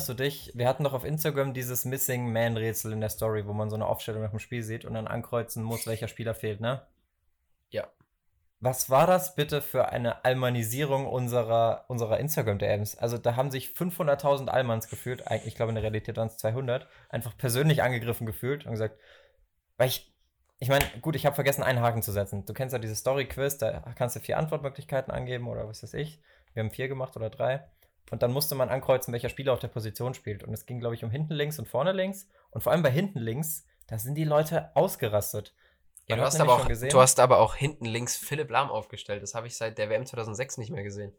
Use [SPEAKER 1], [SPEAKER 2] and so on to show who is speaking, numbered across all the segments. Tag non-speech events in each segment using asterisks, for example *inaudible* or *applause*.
[SPEAKER 1] erinnerst du dich? Wir hatten doch auf Instagram dieses Missing Man-Rätsel in der Story, wo man so eine Aufstellung nach dem Spiel sieht und dann ankreuzen muss, welcher Spieler fehlt, ne?
[SPEAKER 2] Ja.
[SPEAKER 1] Was war das bitte für eine Almanisierung unserer, unserer Instagram-DMs? Also da haben sich 500.000 Almans gefühlt, eigentlich, ich glaube in der Realität waren es 200, einfach persönlich angegriffen gefühlt und gesagt, weil ich, ich meine, gut, ich habe vergessen, einen Haken zu setzen. Du kennst ja diese Story-Quiz, da kannst du vier Antwortmöglichkeiten angeben oder was weiß ich. Wir haben vier gemacht oder drei. Und dann musste man ankreuzen, welcher Spieler auf der Position spielt. Und es ging, glaube ich, um hinten links und vorne links. Und vor allem bei hinten links, da sind die Leute ausgerastet.
[SPEAKER 2] Ja, du hast, aber auch, du hast aber auch hinten links Philipp Lahm aufgestellt. Das habe ich seit der WM 2006 nicht mehr gesehen.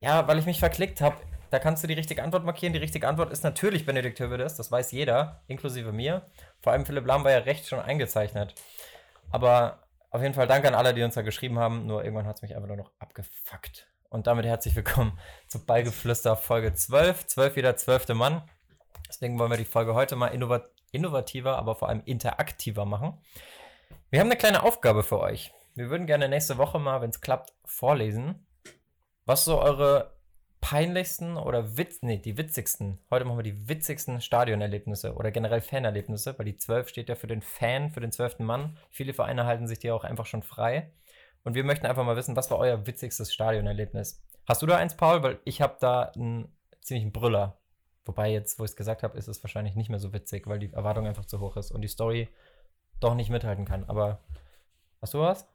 [SPEAKER 1] Ja, weil ich mich verklickt habe. Da kannst du die richtige Antwort markieren. Die richtige Antwort ist natürlich Benedikt Hövedes. Das weiß jeder, inklusive mir. Vor allem Philipp Lahm war ja recht schon eingezeichnet. Aber auf jeden Fall danke an alle, die uns da geschrieben haben. Nur irgendwann hat es mich einfach nur noch abgefuckt. Und damit herzlich willkommen *laughs* zu Ballgeflüster Folge 12. 12 wieder, zwölfte Mann. Deswegen wollen wir die Folge heute mal innovat innovativer, aber vor allem interaktiver machen. Wir haben eine kleine Aufgabe für euch. Wir würden gerne nächste Woche mal, wenn es klappt, vorlesen, was so eure peinlichsten oder witz, nee, die witzigsten, heute machen wir die witzigsten Stadionerlebnisse oder generell Fanerlebnisse, weil die 12 steht ja für den Fan, für den zwölften Mann. Viele Vereine halten sich die auch einfach schon frei. Und wir möchten einfach mal wissen, was war euer witzigstes Stadionerlebnis? Hast du da eins, Paul? Weil ich habe da einen ziemlichen Brüller. Wobei jetzt, wo ich es gesagt habe, ist es wahrscheinlich nicht mehr so witzig, weil die Erwartung einfach zu hoch ist und die Story doch nicht mithalten kann. Aber hast du was?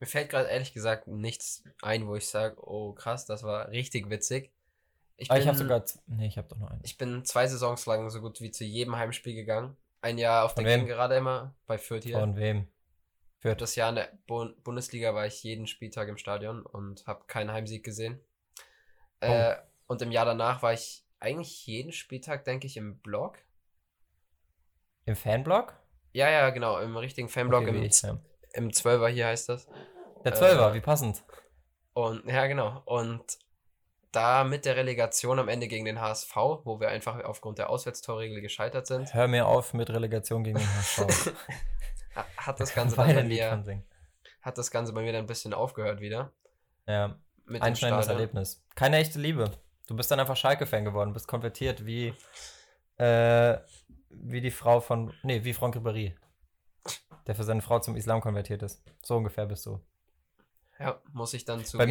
[SPEAKER 2] Mir fällt gerade ehrlich gesagt nichts ein, wo ich sage, oh krass, das war richtig witzig. Ich
[SPEAKER 1] Ah, ich habe
[SPEAKER 2] bin-
[SPEAKER 1] sogar. Nee, ich habe doch noch einen.
[SPEAKER 2] Ich bin zwei Saisons lang so gut wie zu jedem Heimspiel gegangen. Ein Jahr auf
[SPEAKER 1] Von
[SPEAKER 2] der
[SPEAKER 1] wem?
[SPEAKER 2] gerade immer bei Fürth hier.
[SPEAKER 1] Von wem? Fürth.
[SPEAKER 2] Das Jahr in der Bu Bundesliga war ich jeden Spieltag im Stadion und habe keinen Heimsieg gesehen.
[SPEAKER 1] Oh.
[SPEAKER 2] Äh, und im Jahr danach war ich eigentlich jeden Spieltag, denke ich, im Blog.
[SPEAKER 1] Im Fanblog?
[SPEAKER 2] Ja, ja, genau, im richtigen Fanblog,
[SPEAKER 1] Okay,
[SPEAKER 2] im,
[SPEAKER 1] ich, ja.
[SPEAKER 2] im 12er hier heißt das.
[SPEAKER 1] Der Zwölfer,
[SPEAKER 2] Äh,
[SPEAKER 1] wie passend.
[SPEAKER 2] Und ja, genau. Und da mit der Relegation am Ende gegen den HSV, wo wir einfach aufgrund der Auswärtstorregel gescheitert sind,
[SPEAKER 1] Hör mir auf mit Relegation gegen den HSV. *laughs*
[SPEAKER 2] ha- hat das *laughs* Ganze dann bei mir, hat das Ganze bei mir dann ein bisschen aufgehört wieder.
[SPEAKER 1] Ja,
[SPEAKER 2] Mit
[SPEAKER 1] einschneidendes. Erlebnis. Keine echte Liebe. Du bist dann einfach Schalke-Fan geworden, bist konvertiert wie, äh, wie die Frau von, nee, wie Franck Ribéry, der für seine Frau zum Islam konvertiert ist. So ungefähr bist du.
[SPEAKER 2] Ja, muss ich dann
[SPEAKER 1] Bei
[SPEAKER 2] zugeben.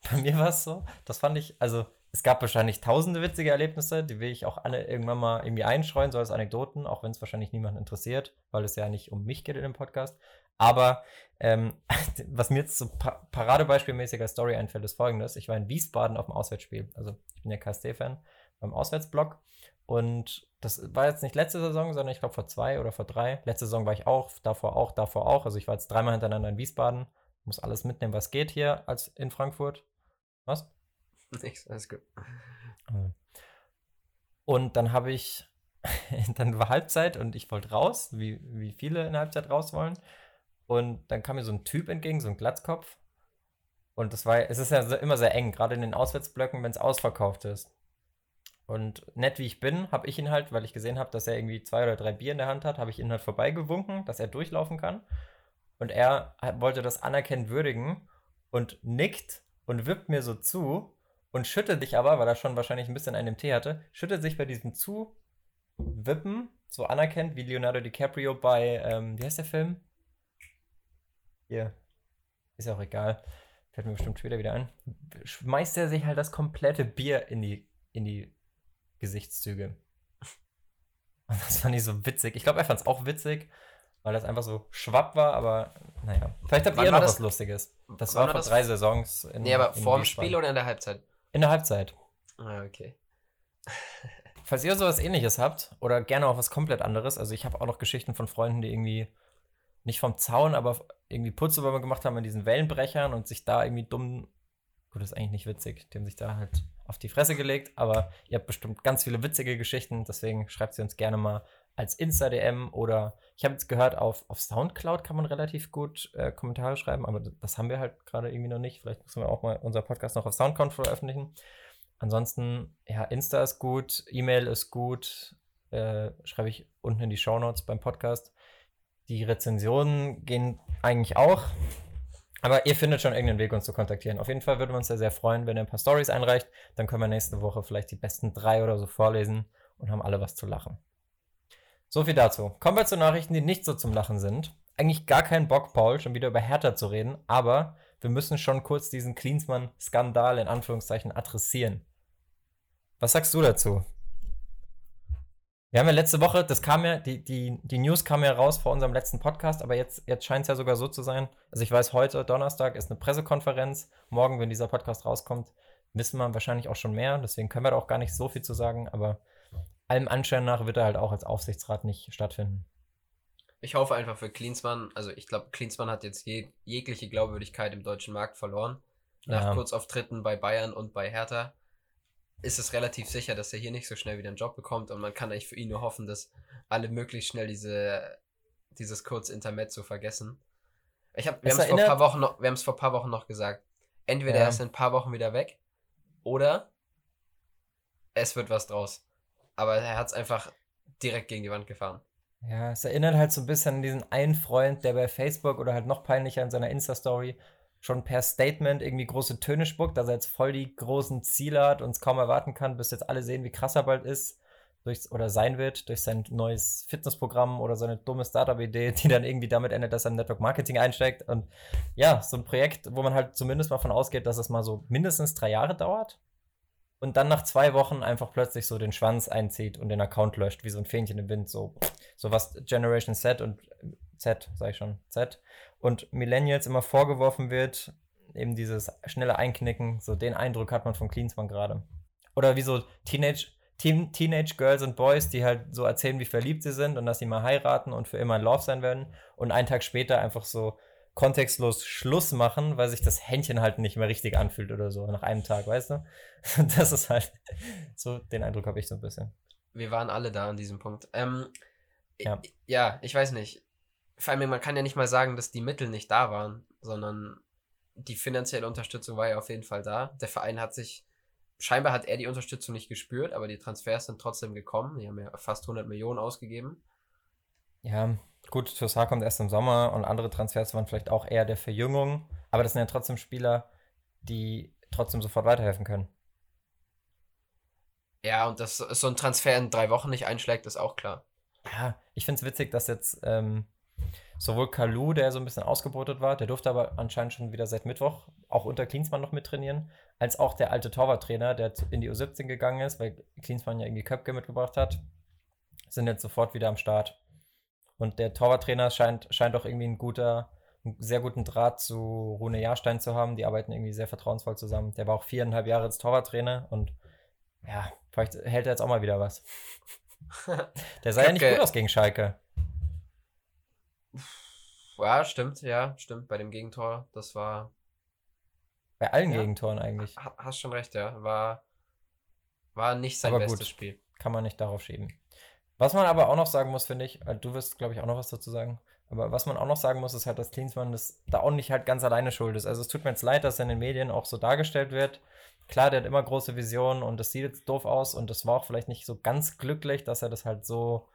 [SPEAKER 2] *laughs*
[SPEAKER 1] bei mir war es so, das fand ich, also es gab wahrscheinlich tausende witzige Erlebnisse, die will ich auch alle irgendwann mal irgendwie einstreuen, so als Anekdoten, auch wenn es wahrscheinlich niemanden interessiert, weil es ja nicht um mich geht in dem Podcast. Aber ähm, *laughs* was mir jetzt so pa paradebeispielmäßiger Story einfällt, ist folgendes. Ich war in Wiesbaden auf dem Auswärtsspiel. Also ich bin ja KSD-Fan beim Auswärtsblock. Und das war jetzt nicht letzte Saison, sondern ich glaube vor zwei oder vor drei. Letzte Saison war ich auch, davor auch, davor auch. Also ich war jetzt dreimal hintereinander in Wiesbaden. Muss alles mitnehmen, was geht hier als in Frankfurt. Was? *laughs*
[SPEAKER 2] Nichts, alles gut.
[SPEAKER 1] Und dann habe ich, *laughs* dann war Halbzeit und ich wollte raus, wie, wie viele in Halbzeit raus wollen. Und dann kam mir so ein Typ entgegen, so ein Glatzkopf. Und das war, es ist ja immer sehr eng, gerade in den Auswärtsblöcken, wenn es ausverkauft ist. Und nett wie ich bin, habe ich ihn halt, weil ich gesehen habe, dass er irgendwie zwei oder drei Bier in der Hand hat, habe ich ihn halt vorbeigewunken, dass er durchlaufen kann. Und er wollte das anerkennend würdigen und nickt und wippt mir so zu und schüttet sich aber, weil er schon wahrscheinlich ein bisschen einen im Tee hatte, schüttet sich bei diesem Zuwippen so anerkennt wie Leonardo DiCaprio bei, ähm, wie heißt der Film? Hier. Ist ja auch egal. Fällt mir bestimmt später wieder ein. Schmeißt er sich halt das komplette Bier in die, in die Gesichtszüge. *laughs* Und das fand ich so witzig. Ich glaube, er fand es auch witzig, weil das einfach so schwapp war, aber naja. Vielleicht habt ihr noch
[SPEAKER 2] das?
[SPEAKER 1] was Lustiges. Das war vor drei Saisons. In,
[SPEAKER 2] Nee, aber vorm. Spiel oder in der Halbzeit?
[SPEAKER 1] In der Halbzeit.
[SPEAKER 2] Ah, okay. *laughs*
[SPEAKER 1] Falls ihr sowas ähnliches habt oder gerne auch was komplett anderes, also ich habe auch noch Geschichten von Freunden, die irgendwie nicht vom Zaun, aber irgendwie Putzelbäume gemacht haben in diesen Wellenbrechern und sich da irgendwie dumm. Gut, das ist eigentlich nicht witzig. Die haben sich da halt auf die Fresse gelegt, aber ihr habt bestimmt ganz viele witzige Geschichten, deswegen schreibt sie uns gerne mal als Insta-DM oder ich habe jetzt gehört, auf, auf Soundcloud kann man relativ gut äh, Kommentare schreiben, aber das haben wir halt gerade irgendwie noch nicht. Vielleicht müssen wir auch mal unser Podcast noch auf Soundcloud veröffentlichen. Ansonsten, ja, Insta ist gut, E-Mail ist gut, äh, schreibe ich unten in die Shownotes beim Podcast. Die Rezensionen gehen eigentlich auch. Aber ihr findet schon irgendeinen Weg, uns zu kontaktieren. Auf jeden Fall würden wir uns sehr, sehr freuen, wenn ihr ein paar Stories einreicht. Dann können wir nächste Woche vielleicht die besten drei oder so vorlesen und haben alle was zu lachen. So viel dazu. Kommen wir zu Nachrichten, die nicht so zum Lachen sind. Eigentlich gar keinen Bock, Paul, schon wieder über Hertha zu reden, aber wir müssen schon kurz diesen Klinsmann-Skandal in Anführungszeichen adressieren. Was sagst du dazu? Wir haben ja letzte Woche, das kam ja, die, die, die News kam ja raus vor unserem letzten Podcast, aber jetzt, jetzt scheint es ja sogar so zu sein. Also ich weiß, heute, Donnerstag, ist eine Pressekonferenz. Morgen, wenn dieser Podcast rauskommt, wissen wir wahrscheinlich auch schon mehr. Deswegen können wir da auch gar nicht so viel zu sagen, aber allem Anschein nach wird er halt auch als Aufsichtsrat nicht stattfinden.
[SPEAKER 2] Ich hoffe einfach für Klinsmann, also ich glaube, Klinsmann hat jetzt je, jegliche Glaubwürdigkeit im deutschen Markt verloren. Nach
[SPEAKER 1] Ja.
[SPEAKER 2] Kurzauftritten bei Bayern und bei Hertha ist es relativ sicher, dass er hier nicht so schnell wieder einen Job bekommt und man kann eigentlich für ihn nur hoffen, dass alle möglichst schnell diese, dieses Kurzintermezzo vergessen. Ich hab, wir haben es vor paar Wochen noch, wir vor ein paar Wochen noch gesagt. Entweder
[SPEAKER 1] Ja.
[SPEAKER 2] er ist in ein paar Wochen wieder weg oder es wird was draus. Aber er hat es einfach direkt gegen die Wand gefahren.
[SPEAKER 1] Ja, es erinnert halt so ein bisschen an diesen einen Freund, der bei Facebook oder halt noch peinlicher in seiner Insta-Story schon per Statement irgendwie große Töne spuckt, dass er jetzt voll die großen Ziele hat und es kaum erwarten kann, bis jetzt alle sehen, wie krass er bald ist durch, oder sein wird durch sein neues Fitnessprogramm oder seine dumme Startup-Idee, *laughs* die dann irgendwie damit endet, dass er im Network Marketing einsteigt. Und ja, so ein Projekt, wo man halt zumindest mal von ausgeht, dass es mal so mindestens drei Jahre dauert und dann nach zwei Wochen einfach plötzlich so den Schwanz einzieht und den Account löscht, wie so ein Fähnchen im Wind, so, so was Generation Z und Z, sag ich schon, Z und Millennials immer vorgeworfen wird, eben dieses schnelle Einknicken, so den Eindruck hat man von Klinsmann gerade. Oder wie so Teenage, Teen, Teenage Girls und Boys, die halt so erzählen, wie verliebt sie sind und dass sie mal heiraten und für immer in Love sein werden und einen Tag später einfach so kontextlos Schluss machen, weil sich das Händchen halt nicht mehr richtig anfühlt oder so, nach einem Tag, weißt du? *laughs* Das ist halt, so den Eindruck habe ich so ein bisschen.
[SPEAKER 2] Wir waren alle da an diesem Punkt. Ähm,
[SPEAKER 1] Ja.
[SPEAKER 2] ja. ja, ich weiß nicht. Vor allem, man kann ja nicht mal sagen, dass die Mittel nicht da waren, sondern die finanzielle Unterstützung war ja auf jeden Fall da. Der Verein hat sich, scheinbar hat er die Unterstützung nicht gespürt, aber die Transfers sind trotzdem gekommen. Die haben ja fast 100 Millionen ausgegeben.
[SPEAKER 1] Ja, gut, Toussaint kommt erst im Sommer und andere Transfers waren vielleicht auch eher der Verjüngung, aber das sind ja trotzdem Spieler, die trotzdem sofort weiterhelfen können.
[SPEAKER 2] Ja, und dass so ein Transfer in drei Wochen nicht einschlägt, ist auch klar.
[SPEAKER 1] Ja, ich finde es witzig, dass jetzt ähm, sowohl Kalu, der so ein bisschen ausgebotet war, der durfte aber anscheinend schon wieder seit Mittwoch auch unter Klinsmann noch mittrainieren, als auch der alte Torwarttrainer, der in die U17 gegangen ist, weil Klinsmann ja irgendwie Köpke mitgebracht hat, sind jetzt sofort wieder am Start. Und der Torwarttrainer scheint, scheint auch irgendwie ein guter, einen sehr guten Draht zu Rune Jahrstein zu haben. Die arbeiten irgendwie sehr vertrauensvoll zusammen. Der war auch viereinhalb Jahre als Torwarttrainer und ja, vielleicht hält er jetzt auch mal wieder was. *laughs* Der sah ja nicht gut aus gegen Schalke.
[SPEAKER 2] ja, stimmt, ja, stimmt. Bei dem Gegentor, das war.
[SPEAKER 1] Bei allen
[SPEAKER 2] Ja.
[SPEAKER 1] Gegentoren eigentlich.
[SPEAKER 2] ha- Hast schon recht, ja. War, war nicht sein
[SPEAKER 1] Aber
[SPEAKER 2] bestes
[SPEAKER 1] gut.
[SPEAKER 2] Spiel.
[SPEAKER 1] Kann man nicht darauf schieben. Was man aber auch noch sagen muss, finde ich, du wirst, glaube ich, auch noch was dazu sagen. Aber was man auch noch sagen muss, ist halt, dass Klinsmann das da auch nicht halt ganz alleine schuld ist. Also es tut mir jetzt leid, dass er in den Medien auch so dargestellt wird. Klar, der hat immer große Visionen und das sieht jetzt doof aus und das war auch vielleicht nicht so ganz glücklich, dass er das halt so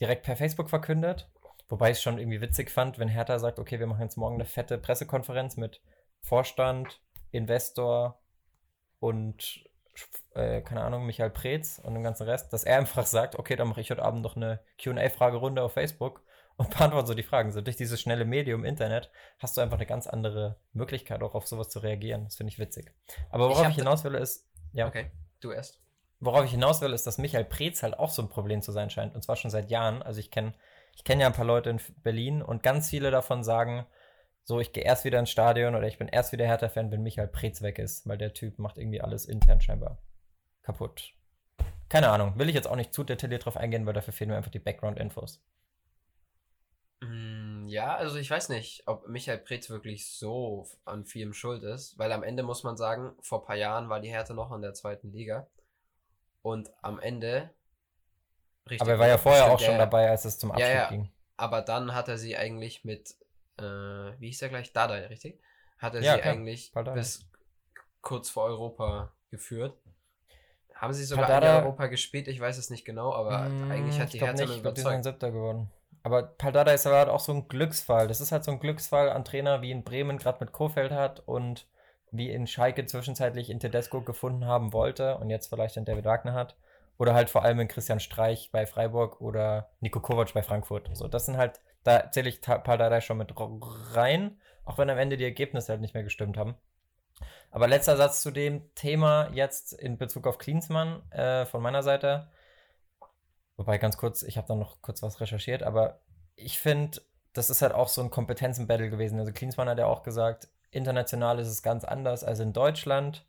[SPEAKER 1] direkt per Facebook verkündet. Wobei ich es schon irgendwie witzig fand, wenn Hertha sagt, okay, wir machen jetzt morgen eine fette Pressekonferenz mit Vorstand, Investor und äh, keine Ahnung, Michael Preetz und dem ganzen Rest, dass er einfach sagt, okay, dann mache ich heute Abend noch eine QA-Fragerunde auf Facebook und *laughs* beantworte so die Fragen. So durch dieses schnelle Medium Internet hast du einfach eine ganz andere Möglichkeit, auch auf sowas zu reagieren. Das finde ich witzig. Aber
[SPEAKER 2] Ich
[SPEAKER 1] worauf ich,
[SPEAKER 2] da-
[SPEAKER 1] hinaus will, ist, ja,
[SPEAKER 2] Okay, du erst.
[SPEAKER 1] worauf ich hinaus will, ist, dass Michael Preetz halt auch so ein Problem zu sein scheint. Und zwar schon seit Jahren. Also ich kenne ich kenn ja ein paar Leute in Berlin und ganz viele davon sagen, so, ich gehe erst wieder ins Stadion oder ich bin erst wieder Hertha-Fan, wenn Michael Preetz weg ist, weil der Typ macht irgendwie alles intern scheinbar kaputt. Keine Ahnung, will ich jetzt auch nicht zu detailliert drauf eingehen, weil dafür fehlen mir einfach die Background-Infos.
[SPEAKER 2] Mm, Ja, also ich weiß nicht, ob Michael Preetz wirklich so an vielem schuld ist, weil am Ende muss man sagen, vor ein paar Jahren war die Hertha noch in der zweiten Liga und am Ende.
[SPEAKER 1] Aber er war ja vorher auch schon
[SPEAKER 2] ja,
[SPEAKER 1] dabei, als es zum
[SPEAKER 2] Ja,
[SPEAKER 1] Abstieg
[SPEAKER 2] ja.
[SPEAKER 1] ging.
[SPEAKER 2] Aber dann hat er sie eigentlich mit, äh, wie hieß er gleich? Dada, richtig? Hat er
[SPEAKER 1] Ja,
[SPEAKER 2] sie
[SPEAKER 1] klar,
[SPEAKER 2] eigentlich
[SPEAKER 1] Paul Dardai.
[SPEAKER 2] bis kurz vor Europa geführt. Haben sie sogar
[SPEAKER 1] Paul
[SPEAKER 2] in Europa gespielt? Ich weiß es nicht genau, aber eigentlich
[SPEAKER 1] Mm,
[SPEAKER 2] hat die Hertha
[SPEAKER 1] nicht,
[SPEAKER 2] nur
[SPEAKER 1] ich glaub, die sind
[SPEAKER 2] überzeugt.
[SPEAKER 1] Siebter geworden. Aber Paldada ist halt auch so ein Glücksfall. Das ist halt so ein Glücksfall an Trainer, wie in Bremen gerade mit Kofeld hat und wie in Schalke zwischenzeitlich in Tedesco gefunden haben wollte und jetzt vielleicht in David Wagner hat. Oder halt vor allem in Christian Streich bei Freiburg oder Nico Kovac bei Frankfurt. So, das sind halt, da zähle ich Paldada schon mit rein, auch wenn am Ende die Ergebnisse halt nicht mehr gestimmt haben. Aber letzter Satz zu dem Thema jetzt in Bezug auf Klinsmann äh, von meiner Seite. Wobei ganz kurz, ich habe da noch kurz was recherchiert, aber ich finde, das ist halt auch so ein Kompetenzen-Battle gewesen. Also Klinsmann hat ja auch gesagt, international ist es ganz anders als in Deutschland,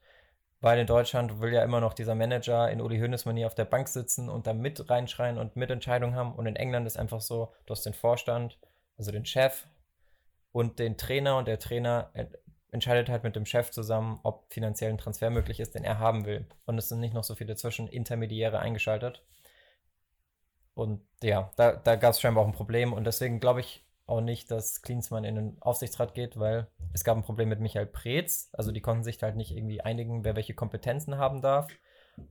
[SPEAKER 1] weil in Deutschland will ja immer noch dieser Manager in Uli Hoeneß Manier auf der Bank sitzen und da mit reinschreien und Mitentscheidungen haben. Und in England ist einfach so, du hast den Vorstand, also den Chef und den Trainer und der Trainer entscheidet halt mit dem Chef zusammen, ob finanziell ein Transfer möglich ist, den er haben will. Und es sind nicht noch so viele Zwischenintermediäre eingeschaltet. Und ja, da, da gab es scheinbar auch ein Problem. Und deswegen glaube ich auch nicht, dass Klinsmann in den Aufsichtsrat geht, weil es gab ein Problem mit Michael Preetz. Also die konnten sich halt nicht irgendwie einigen, wer welche Kompetenzen haben darf.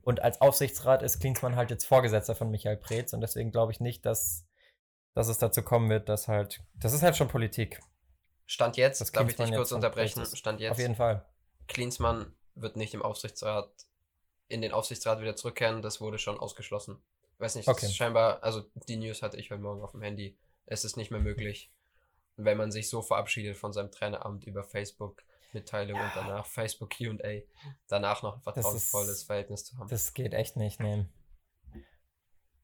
[SPEAKER 1] Und als Aufsichtsrat ist Klinsmann halt jetzt Vorgesetzter von Michael Preetz. Und deswegen glaube ich nicht, dass, dass es dazu kommen wird, dass halt. Das ist halt schon Politik.
[SPEAKER 2] Stand jetzt, das darf ich dich kurz unterbrechen?
[SPEAKER 1] Stand jetzt. Auf jeden Fall.
[SPEAKER 2] Klinsmann wird nicht im Aufsichtsrat, in den Aufsichtsrat wieder zurückkehren. Das wurde schon ausgeschlossen. Weiß nicht, okay. scheinbar, also die News hatte ich heute Morgen auf dem Handy. Es ist nicht mehr möglich, wenn man sich so verabschiedet von seinem Traineramt über Facebook. Mitteilung ja. und danach Facebook QA, danach noch ein vertrauensvolles Verhältnis zu haben.
[SPEAKER 1] Das geht echt nicht, nehmen.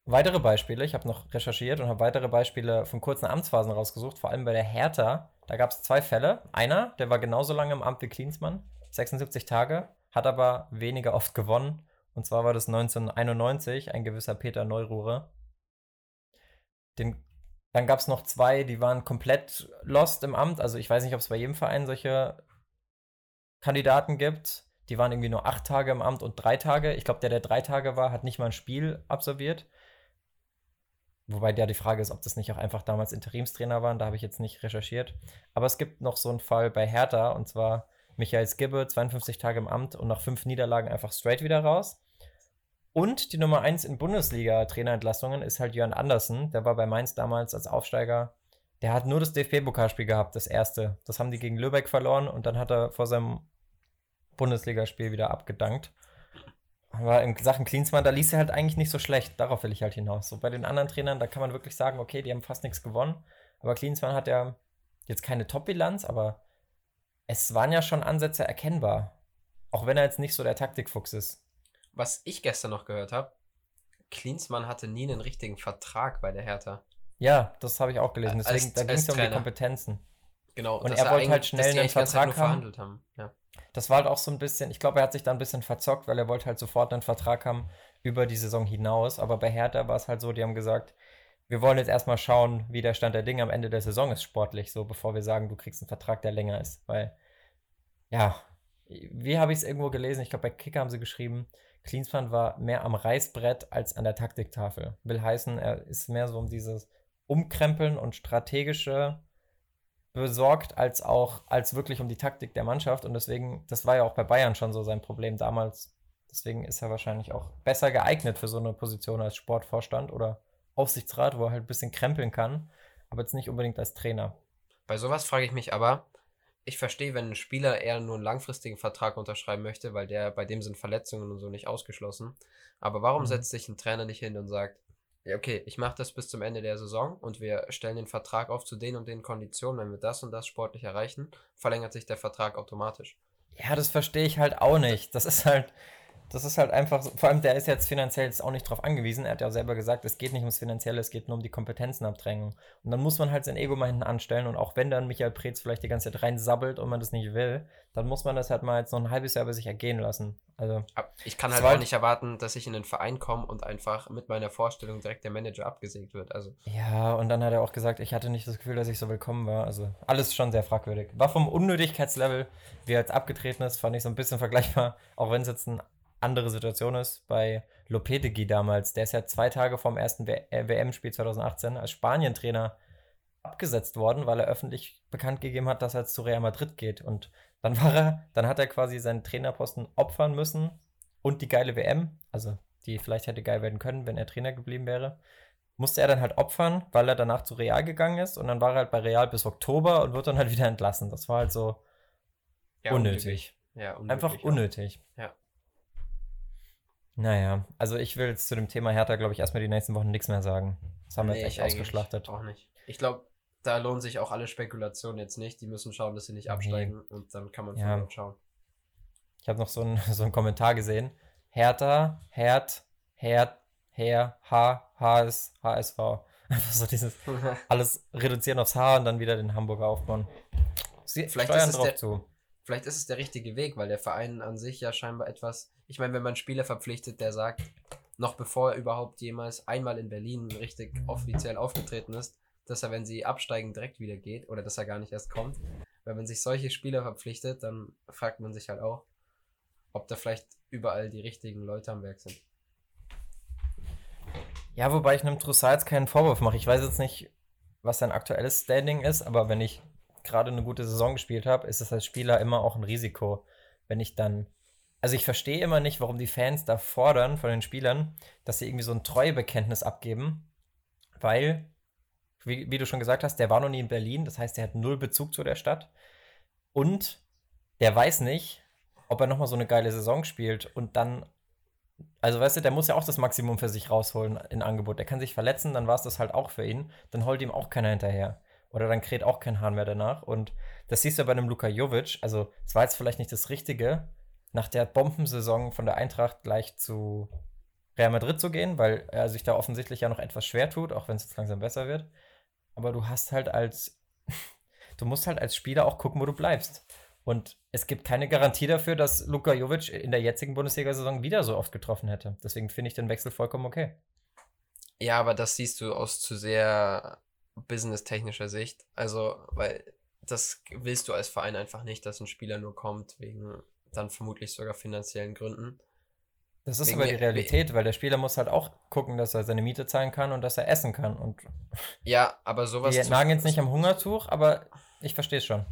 [SPEAKER 1] Weitere Beispiele, ich habe noch recherchiert und habe weitere Beispiele von kurzen Amtsphasen rausgesucht, vor allem bei der Hertha. Da gab es zwei Fälle. Einer, der war genauso lange im Amt wie Klinsmann, 76 Tage, hat aber weniger oft gewonnen und zwar war das 1991 ein gewisser Peter Neururer. Den, dann gab es noch zwei, die waren komplett lost im Amt. Also ich weiß nicht, ob es bei jedem Verein solche Kandidaten gibt. Die waren irgendwie nur acht Tage im Amt und drei Tage. Ich glaube, der, der drei Tage war, hat nicht mal ein Spiel absolviert. Wobei ja die Frage ist, ob das nicht auch einfach damals Interimstrainer waren. Da habe ich jetzt nicht recherchiert. Aber es gibt noch so einen Fall bei Hertha und zwar Michael Skibbe, 52 Tage im Amt und nach fünf Niederlagen einfach straight wieder raus. Und die Nummer 1 in Bundesliga-Trainerentlassungen ist halt Jörn Andersen. Der war bei Mainz damals als Aufsteiger. Der hat nur das DFB-Pokalspiel gehabt, das erste. Das haben die gegen Lübeck verloren und dann hat er vor seinem Bundesligaspiel wieder abgedankt. Aber in Sachen Klinsmann, da ließ er halt eigentlich nicht so schlecht. Darauf will ich halt hinaus. So bei den anderen Trainern, da kann man wirklich sagen, okay, die haben fast nichts gewonnen. Aber Klinsmann hat ja jetzt keine Top-Bilanz, aber es waren ja schon Ansätze erkennbar. Auch wenn er jetzt nicht so der Taktikfuchs ist.
[SPEAKER 2] Was ich gestern noch gehört habe, Klinsmann hatte nie einen richtigen Vertrag bei der Hertha.
[SPEAKER 1] Ja, das habe ich auch gelesen. Deswegen, als, da ging es ja um die Kompetenzen.
[SPEAKER 2] Genau.
[SPEAKER 1] Und er wollte halt schnell einen Vertrag haben. haben. Ja. Das war halt auch so ein bisschen, ich glaube, er hat sich da ein bisschen verzockt, weil er wollte halt sofort einen Vertrag haben über die Saison hinaus. Aber bei Hertha war es halt so, die haben gesagt, wir wollen jetzt erstmal schauen, wie der Stand der Dinge am Ende der Saison ist, sportlich, so bevor wir sagen, du kriegst einen Vertrag, der länger ist. Weil ja, wie habe ich es irgendwo gelesen? Ich glaube, bei Kicker haben sie geschrieben, Klinsmann war mehr am Reißbrett als an der Taktiktafel. Will heißen, er ist mehr so um dieses Umkrempeln und strategische besorgt, als auch als wirklich um die Taktik der Mannschaft. Und deswegen, das war ja auch bei Bayern schon so sein Problem damals. Deswegen ist er wahrscheinlich auch besser geeignet für so eine Position als Sportvorstand oder Aufsichtsrat, wo er halt ein bisschen krempeln kann, aber jetzt nicht unbedingt als Trainer.
[SPEAKER 2] Bei sowas frage ich mich aber, ich verstehe, wenn ein Spieler eher nur einen langfristigen Vertrag unterschreiben möchte, weil der bei dem sind Verletzungen und so nicht ausgeschlossen. Aber warum mhm. setzt sich ein Trainer nicht hin und sagt, ja, okay, ich mache das bis zum Ende der Saison und wir stellen den Vertrag auf zu den und den Konditionen, wenn wir das und das sportlich erreichen, verlängert sich der Vertrag automatisch.
[SPEAKER 1] Ja, das verstehe ich halt auch nicht. Das ist halt, das ist halt einfach, vor allem der ist jetzt finanziell jetzt auch nicht drauf angewiesen. Er hat ja auch selber gesagt, es geht nicht ums Finanzielle, es geht nur um die Kompetenzenabdrängung. Und dann muss man halt sein Ego mal hinten anstellen. Und auch wenn dann Michael Preetz vielleicht die ganze Zeit reinsabbelt und man das nicht will, dann muss man das halt mal jetzt noch ein halbes Jahr bei sich ergehen lassen. Also,
[SPEAKER 2] ich kann halt auch nicht erwarten, dass ich in den Verein komme und einfach mit meiner Vorstellung direkt der Manager abgesägt wird. Also.
[SPEAKER 1] Ja, und dann hat er auch gesagt, ich hatte nicht das Gefühl, dass ich so willkommen war. Also alles schon sehr fragwürdig. War vom Unnötigkeitslevel, wie er jetzt abgetreten ist, fand ich so ein bisschen vergleichbar, auch wenn es jetzt ein andere Situation ist bei Lopetegui damals. Der ist ja zwei Tage vom ersten WM-Spiel äh, 2018 als Spanien-Trainer abgesetzt worden, weil er öffentlich bekannt gegeben hat, dass er zu Real Madrid geht. Und dann war er, dann hat er quasi seinen Trainerposten opfern müssen und die geile WM, also die vielleicht hätte geil werden können, wenn er Trainer geblieben wäre, musste er dann halt opfern, weil er danach zu Real gegangen ist und dann war er halt bei Real bis Oktober und wird dann halt *laughs* wieder entlassen. Das war halt so
[SPEAKER 2] Ja,
[SPEAKER 1] unnötig.
[SPEAKER 2] Ja, unmöglich
[SPEAKER 1] Einfach unnötig.
[SPEAKER 2] Ja.
[SPEAKER 1] Naja, also ich will jetzt zu dem Thema Hertha, glaube ich, erstmal die nächsten Wochen nichts mehr sagen. Das haben wir
[SPEAKER 2] Nee,
[SPEAKER 1] jetzt echt ausgeschlachtet.
[SPEAKER 2] Auch nicht. Ich glaube, da lohnen sich auch alle Spekulationen jetzt nicht. Die müssen schauen, dass sie nicht absteigen und dann kann man
[SPEAKER 1] Ja.
[SPEAKER 2] von schauen.
[SPEAKER 1] Ich habe noch so einen, *laughs* so einen Kommentar gesehen. Hertha, Herd, Herd, Her, H, HS, *laughs* HSV. Einfach so dieses *laughs* alles reduzieren aufs H und dann wieder den Hamburger aufbauen. Sie
[SPEAKER 2] Vielleicht
[SPEAKER 1] steuern drauf
[SPEAKER 2] der-
[SPEAKER 1] zu.
[SPEAKER 2] Vielleicht ist es der richtige Weg, weil der Verein an sich ja scheinbar etwas. Ich meine, wenn man Spieler verpflichtet, der sagt, noch bevor er überhaupt jemals einmal in Berlin richtig offiziell aufgetreten ist, dass er, wenn sie absteigen, direkt wieder geht oder dass er gar nicht erst kommt. Wenn man sich solche Spieler verpflichtet, dann fragt man sich halt auch, ob da vielleicht überall die richtigen Leute am Werk sind.
[SPEAKER 1] Ja, wobei ich einem Trussard keinen Vorwurf mache. Ich weiß jetzt nicht, was sein aktuelles Standing ist, aber wenn ich gerade eine gute Saison gespielt habe, ist es als Spieler immer auch ein Risiko. Wenn ich dann. Also ich verstehe immer nicht, warum die Fans da fordern von den Spielern, dass sie irgendwie so ein Treuebekenntnis abgeben, weil, wie, wie du schon gesagt hast, der war noch nie in Berlin, das heißt, der hat null Bezug zu der Stadt und der weiß nicht, ob er nochmal so eine geile Saison spielt und dann also weißt du, der muss ja auch das Maximum für sich rausholen in Angebot. Der kann sich verletzen, dann war es das halt auch für ihn. Dann holt ihm auch keiner hinterher. Oder dann kräht auch kein Hahn mehr danach. Und das siehst du bei einem Luka Jovic. Also, es war jetzt vielleicht nicht das Richtige, nach der Bombensaison von der Eintracht gleich zu Real Madrid zu gehen, weil er sich da offensichtlich ja noch etwas schwer tut, auch wenn es jetzt langsam besser wird. Aber du hast halt als, *laughs* du musst halt als Spieler auch gucken, wo du bleibst. Und es gibt keine Garantie dafür, dass Luka Jovic in der jetzigen Bundesliga-Saison wieder so oft getroffen hätte. Deswegen finde ich den Wechsel vollkommen okay.
[SPEAKER 2] Ja, aber das siehst du aus zu sehr business-technischer Sicht. Also, weil das willst du als Verein einfach nicht, dass ein Spieler nur kommt wegen dann vermutlich sogar finanziellen Gründen.
[SPEAKER 1] Das ist
[SPEAKER 2] Wegen
[SPEAKER 1] aber die Realität, weil der Spieler muss halt auch gucken, dass er seine Miete zahlen kann und dass er essen kann. Und
[SPEAKER 2] Ja, aber sowas zu,
[SPEAKER 1] nagen jetzt nicht am Hungertuch, aber ich verstehe es schon.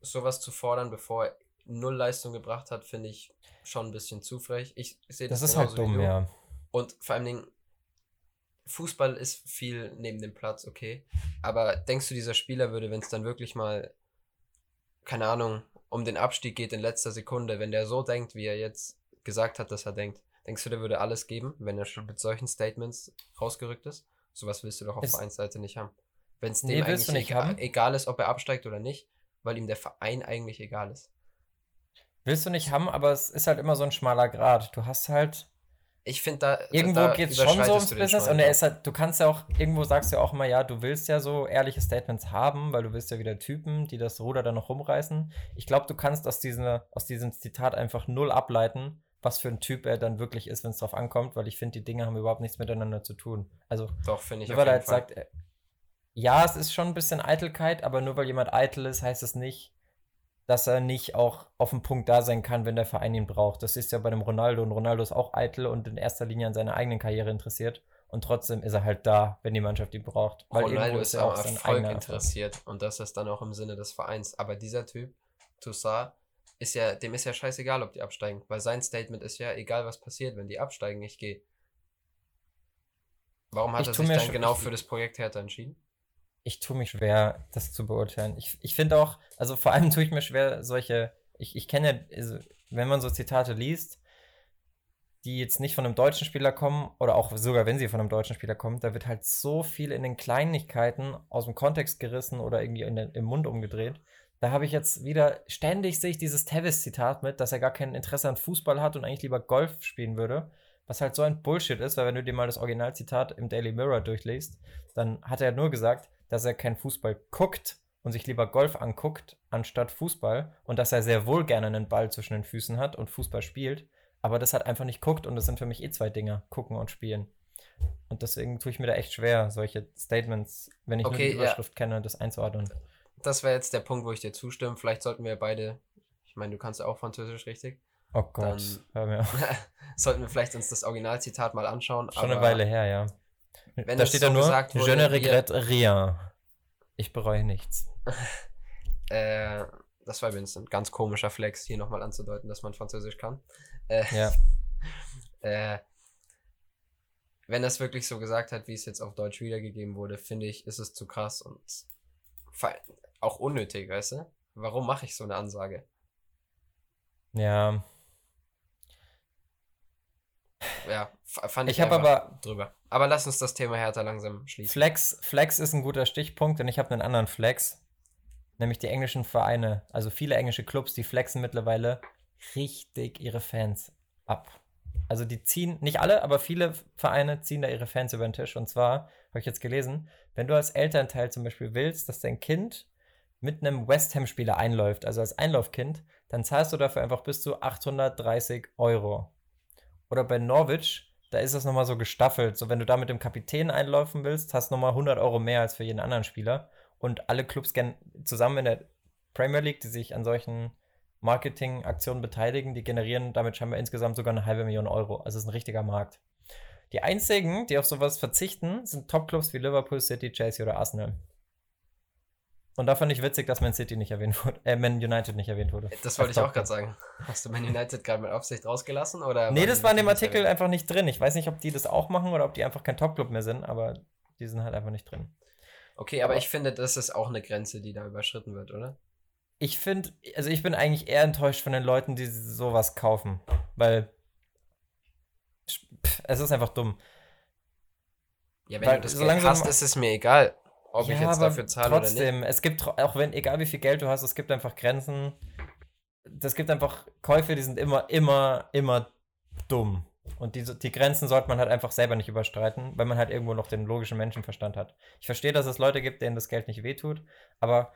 [SPEAKER 2] sowas zu fordern, bevor er null Leistung gebracht hat, finde ich schon ein bisschen zu frech. Ich sehe das,
[SPEAKER 1] Das ist halt dumm,
[SPEAKER 2] du.
[SPEAKER 1] ja.
[SPEAKER 2] Und vor allen Dingen, Fußball ist viel neben dem Platz, okay. Aber denkst du, dieser Spieler würde, wenn es dann wirklich mal, keine Ahnung, um den Abstieg geht in letzter Sekunde, wenn der so denkt, wie er jetzt gesagt hat, dass er denkt, denkst du, der würde alles geben, wenn er schon mit solchen Statements rausgerückt ist? Sowas willst du doch auf
[SPEAKER 1] Es-
[SPEAKER 2] Vereinsseite nicht haben. Wenn es dem
[SPEAKER 1] Nee,
[SPEAKER 2] eigentlich egal,
[SPEAKER 1] haben?
[SPEAKER 2] egal ist, ob er absteigt oder nicht, weil ihm der Verein eigentlich egal ist.
[SPEAKER 1] Willst du nicht haben, aber es ist halt immer so ein schmaler Grad. Du hast halt
[SPEAKER 2] Ich finde da.
[SPEAKER 1] irgendwo
[SPEAKER 2] da
[SPEAKER 1] geht es schon so ums Business und er ist halt, du kannst ja auch, irgendwo sagst du ja auch immer, ja, du willst ja so ehrliche Statements haben, weil du willst ja wieder Typen, die das Ruder dann noch rumreißen. Ich glaube, du kannst aus, dieser, aus diesem Zitat einfach null ableiten, was für ein Typ er dann wirklich ist, wenn es drauf ankommt, weil ich finde, die Dinge haben überhaupt nichts miteinander zu tun. Also,
[SPEAKER 2] Doch, finde ich.
[SPEAKER 1] nur weil er jetzt sagt, äh, ja, es ist schon ein bisschen Eitelkeit, aber nur weil jemand eitel ist, heißt es nicht, dass er nicht auch auf dem Punkt da sein kann, wenn der Verein ihn braucht. Das ist ja bei dem Ronaldo und Ronaldo ist auch eitel und in erster Linie an seiner eigenen Karriere interessiert. Und trotzdem ist er halt da, wenn die Mannschaft ihn braucht. Weil
[SPEAKER 2] Ronaldo
[SPEAKER 1] irgendwo
[SPEAKER 2] ist
[SPEAKER 1] er
[SPEAKER 2] am
[SPEAKER 1] sein
[SPEAKER 2] Erfolg interessiert und das ist dann auch im Sinne des Vereins. Aber dieser Typ, Toussaint, ist ja, dem ist ja scheißegal, ob die absteigen, weil sein Statement ist ja, egal was passiert, wenn die absteigen, ich gehe. Warum hat
[SPEAKER 1] Ich
[SPEAKER 2] er sich dann genau für das Projekt Hertha entschieden?
[SPEAKER 1] Ich tue mich schwer, das zu beurteilen. Ich, ich finde auch, also vor allem tue ich mir schwer, solche, ich, ich kenne, also, wenn man so Zitate liest, die jetzt nicht von einem deutschen Spieler kommen, oder auch sogar wenn sie von einem deutschen Spieler kommen, da wird halt so viel in den Kleinigkeiten aus dem Kontext gerissen oder irgendwie den, im Mund umgedreht. Da habe ich jetzt wieder, ständig sehe ich dieses Tevis-Zitat mit, dass er gar kein Interesse an Fußball hat und eigentlich lieber Golf spielen würde. Was halt so ein Bullshit ist, weil wenn du dir mal das Originalzitat im Daily Mirror durchliest, dann hat er nur gesagt, dass er keinen Fußball guckt und sich lieber Golf anguckt, anstatt Fußball und dass er sehr wohl gerne einen Ball zwischen den Füßen hat und Fußball spielt, aber das hat einfach nicht guckt und das sind für mich eh zwei Dinge, gucken und spielen. Und deswegen tue ich mir da echt schwer, solche Statements, wenn ich
[SPEAKER 2] Okay,
[SPEAKER 1] nur die
[SPEAKER 2] ja.
[SPEAKER 1] Überschrift kenne, das einzuordnen.
[SPEAKER 2] Das wäre jetzt der Punkt, wo ich dir zustimme. Vielleicht sollten wir beide, ich meine, du kannst ja auch Französisch, richtig?
[SPEAKER 1] Oh Gott,
[SPEAKER 2] Dann-
[SPEAKER 1] hör mir auf. *laughs*
[SPEAKER 2] sollten wir vielleicht uns das Originalzitat mal anschauen.
[SPEAKER 1] Schon eine Weile her, ja.
[SPEAKER 2] Wenn
[SPEAKER 1] da steht
[SPEAKER 2] so
[SPEAKER 1] da nur,
[SPEAKER 2] gesagt
[SPEAKER 1] je
[SPEAKER 2] wurde,
[SPEAKER 1] ne
[SPEAKER 2] wir-
[SPEAKER 1] regrette rien. Ich bereue nichts. *laughs*
[SPEAKER 2] Äh, das war übrigens ein ganz komischer Flex, hier nochmal anzudeuten, dass man Französisch kann. Äh,
[SPEAKER 1] Ja. *laughs*
[SPEAKER 2] äh, wenn es wirklich so gesagt hat, wie es jetzt auf Deutsch wiedergegeben wurde, finde ich, ist es zu krass und auch unnötig, weißt du? Warum mache ich so eine Ansage?
[SPEAKER 1] Ja.
[SPEAKER 2] Ja, fand
[SPEAKER 1] ich, ich habe aber
[SPEAKER 2] drüber. Aber lass uns das Thema Hertha langsam schließen.
[SPEAKER 1] Flex, Flex ist ein guter Stichpunkt, denn ich habe einen anderen Flex, nämlich die englischen Vereine, also viele englische Clubs, die flexen mittlerweile richtig ihre Fans ab. Also die ziehen, nicht alle, aber viele Vereine ziehen da ihre Fans über den Tisch. Und zwar, habe ich jetzt gelesen, wenn du als Elternteil zum Beispiel willst, dass dein Kind mit einem West Ham-Spieler einläuft, also als Einlaufkind, dann zahlst du dafür einfach bis zu 830 Euro. Oder bei Norwich, da ist das nochmal so gestaffelt. So, wenn du da mit dem Kapitän einlaufen willst, hast du nochmal 100 Euro mehr als für jeden anderen Spieler. Und alle Clubs zusammen in der Premier League, die sich an solchen Marketingaktionen beteiligen, die generieren damit scheinbar insgesamt sogar eine halbe Million Euro. Also es ist ein richtiger Markt. Die einzigen, die auf sowas verzichten, sind Topclubs wie Liverpool City, Chelsea oder Arsenal. Und da fand ich witzig, dass Man City nicht erwähnt wurde, äh, Man United nicht erwähnt wurde.
[SPEAKER 2] Das wollte ich auch gerade sagen. Hast du Man United gerade mit Aufsicht rausgelassen? Oder
[SPEAKER 1] nee, das war in dem Artikel einfach nicht drin. Ich weiß nicht, ob die das auch machen oder ob die einfach kein Topclub mehr sind, aber die sind halt einfach nicht drin.
[SPEAKER 2] Okay, aber, aber ich finde, das ist auch eine Grenze, die da überschritten wird, oder?
[SPEAKER 1] ich finde, also ich bin eigentlich eher enttäuscht von den Leuten, die sowas kaufen. Weil pff, es ist einfach dumm.
[SPEAKER 2] Ja, wenn weil, du das Geld hast, ist es mir egal, ob ja, ich jetzt dafür zahle
[SPEAKER 1] trotzdem, oder nicht. Es gibt, auch wenn, egal wie viel Geld du hast, es gibt einfach Grenzen. Es gibt einfach Käufe, die sind immer, immer, immer dumm. Und die, die Grenzen sollte man halt einfach selber nicht überstreiten, weil man halt irgendwo noch den logischen Menschenverstand hat. Ich verstehe, dass es Leute gibt, denen das Geld nicht wehtut, aber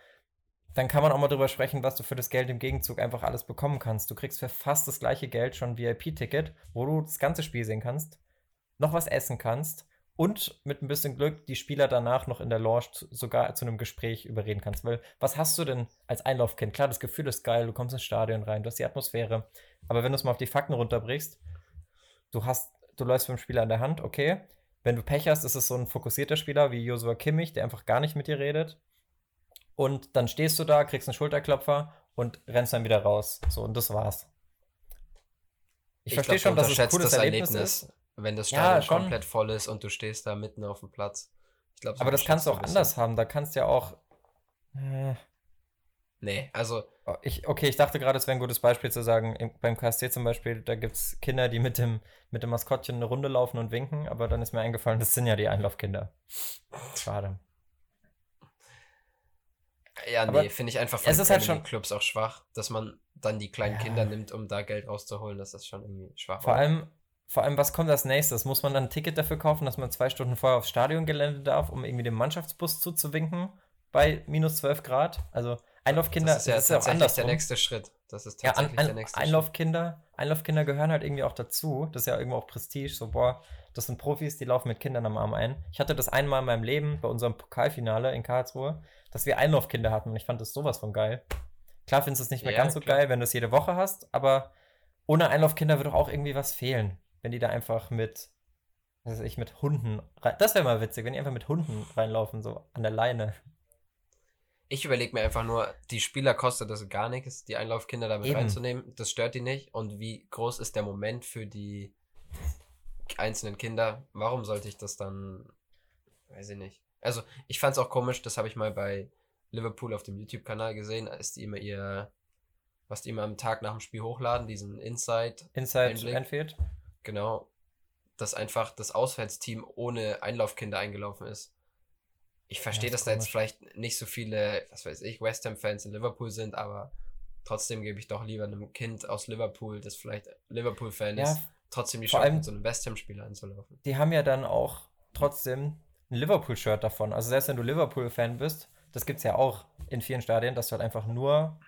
[SPEAKER 1] dann kann man auch mal drüber sprechen, was du für das Geld im Gegenzug einfach alles bekommen kannst. Du kriegst für fast das gleiche Geld schon ein VIP-Ticket, wo du das ganze Spiel sehen kannst, noch was essen kannst und mit ein bisschen Glück die Spieler danach noch in der Lounge sogar zu einem Gespräch überreden kannst. Weil was hast du denn als Einlaufkind? Klar, das Gefühl ist geil, du kommst ins Stadion rein, du hast die Atmosphäre. Aber wenn du es mal auf die Fakten runterbrichst, du hast, du läufst beim Spieler an der Hand, okay. Wenn du Pech hast, ist es so ein fokussierter Spieler wie Joshua Kimmich, der einfach gar nicht mit dir redet und dann stehst du da, kriegst einen Schulterklopfer und rennst dann wieder raus. So, und das war's.
[SPEAKER 2] Ich, ich verstehe schon, dass es ein cooles das Erlebnis, Erlebnis ist. Wenn das Stadion ja, komplett voll ist und du stehst da mitten auf dem Platz.
[SPEAKER 1] Glaub, so Aber das kannst du auch anders haben. Da kannst du ja auch. Äh,
[SPEAKER 2] nee, also.
[SPEAKER 1] Oh, ich, okay, ich dachte gerade, es wäre ein gutes Beispiel zu sagen, beim KSC zum Beispiel, da gibt es Kinder, die mit dem, mit dem Maskottchen eine Runde laufen und winken, aber dann ist mir eingefallen, das sind ja die Einlaufkinder. Schade.
[SPEAKER 2] Ja, nee, finde ich einfach
[SPEAKER 1] von es ist halt schon
[SPEAKER 2] Clubs auch schwach, dass man dann die kleinen ja. Kinder nimmt, um da Geld rauszuholen. Das ist schon irgendwie schwach.
[SPEAKER 1] Vor allem, vor allem, was kommt als nächstes? Muss man dann ein Ticket dafür kaufen, dass man zwei Stunden vorher aufs Stadiongelände darf, um irgendwie dem Mannschaftsbus zuzuwinken bei minus 12 Grad? Also Einlaufkinder
[SPEAKER 2] das ist ja, das ist ja tatsächlich der nächste Schritt. Das ist tatsächlich
[SPEAKER 1] ja, an, an, der nächste Einlaufkinder, Schritt. Einlaufkinder gehören halt irgendwie auch dazu. Das ist ja irgendwo auch Prestige. So, boah, das sind Profis, die laufen mit Kindern am Arm ein. Ich hatte das einmal in meinem Leben bei unserem Pokalfinale in Karlsruhe dass wir Einlaufkinder hatten und ich fand das sowas von geil. Klar findest du es nicht mehr ja, ganz so klar. geil, wenn du es jede Woche hast, aber ohne Einlaufkinder würde doch auch irgendwie was fehlen, wenn die da einfach mit, was weiß ich, mit Hunden, das wäre mal witzig, wenn die einfach mit Hunden reinlaufen, so an der Leine.
[SPEAKER 2] Ich überlege mir einfach nur, die Spieler kostet das gar nichts, die Einlaufkinder damit Eben. reinzunehmen. Das stört die nicht. Und wie groß ist der Moment für die einzelnen Kinder? Warum sollte ich das dann, weiß ich nicht. Also, ich fand es auch komisch, das habe ich mal bei Liverpool auf dem YouTube-Kanal gesehen, ist die immer ihr, was die immer am Tag nach dem Spiel hochladen, diesen Inside.
[SPEAKER 1] Inside Anfield.
[SPEAKER 2] Genau. Dass einfach das Auswärtsteam ohne Einlaufkinder eingelaufen ist. Ich verstehe, ja, das dass da jetzt vielleicht nicht so viele, was weiß ich, West Ham-Fans in Liverpool sind, aber trotzdem gebe ich doch lieber einem Kind aus Liverpool, das vielleicht Liverpool-Fan ja, ist, trotzdem die Chance, mit so einem West Ham-Spieler einzulaufen.
[SPEAKER 1] Die haben ja dann auch trotzdem ein Liverpool-Shirt davon. Also selbst wenn du Liverpool-Fan bist, das gibt es ja auch in vielen Stadien, dass du halt einfach nur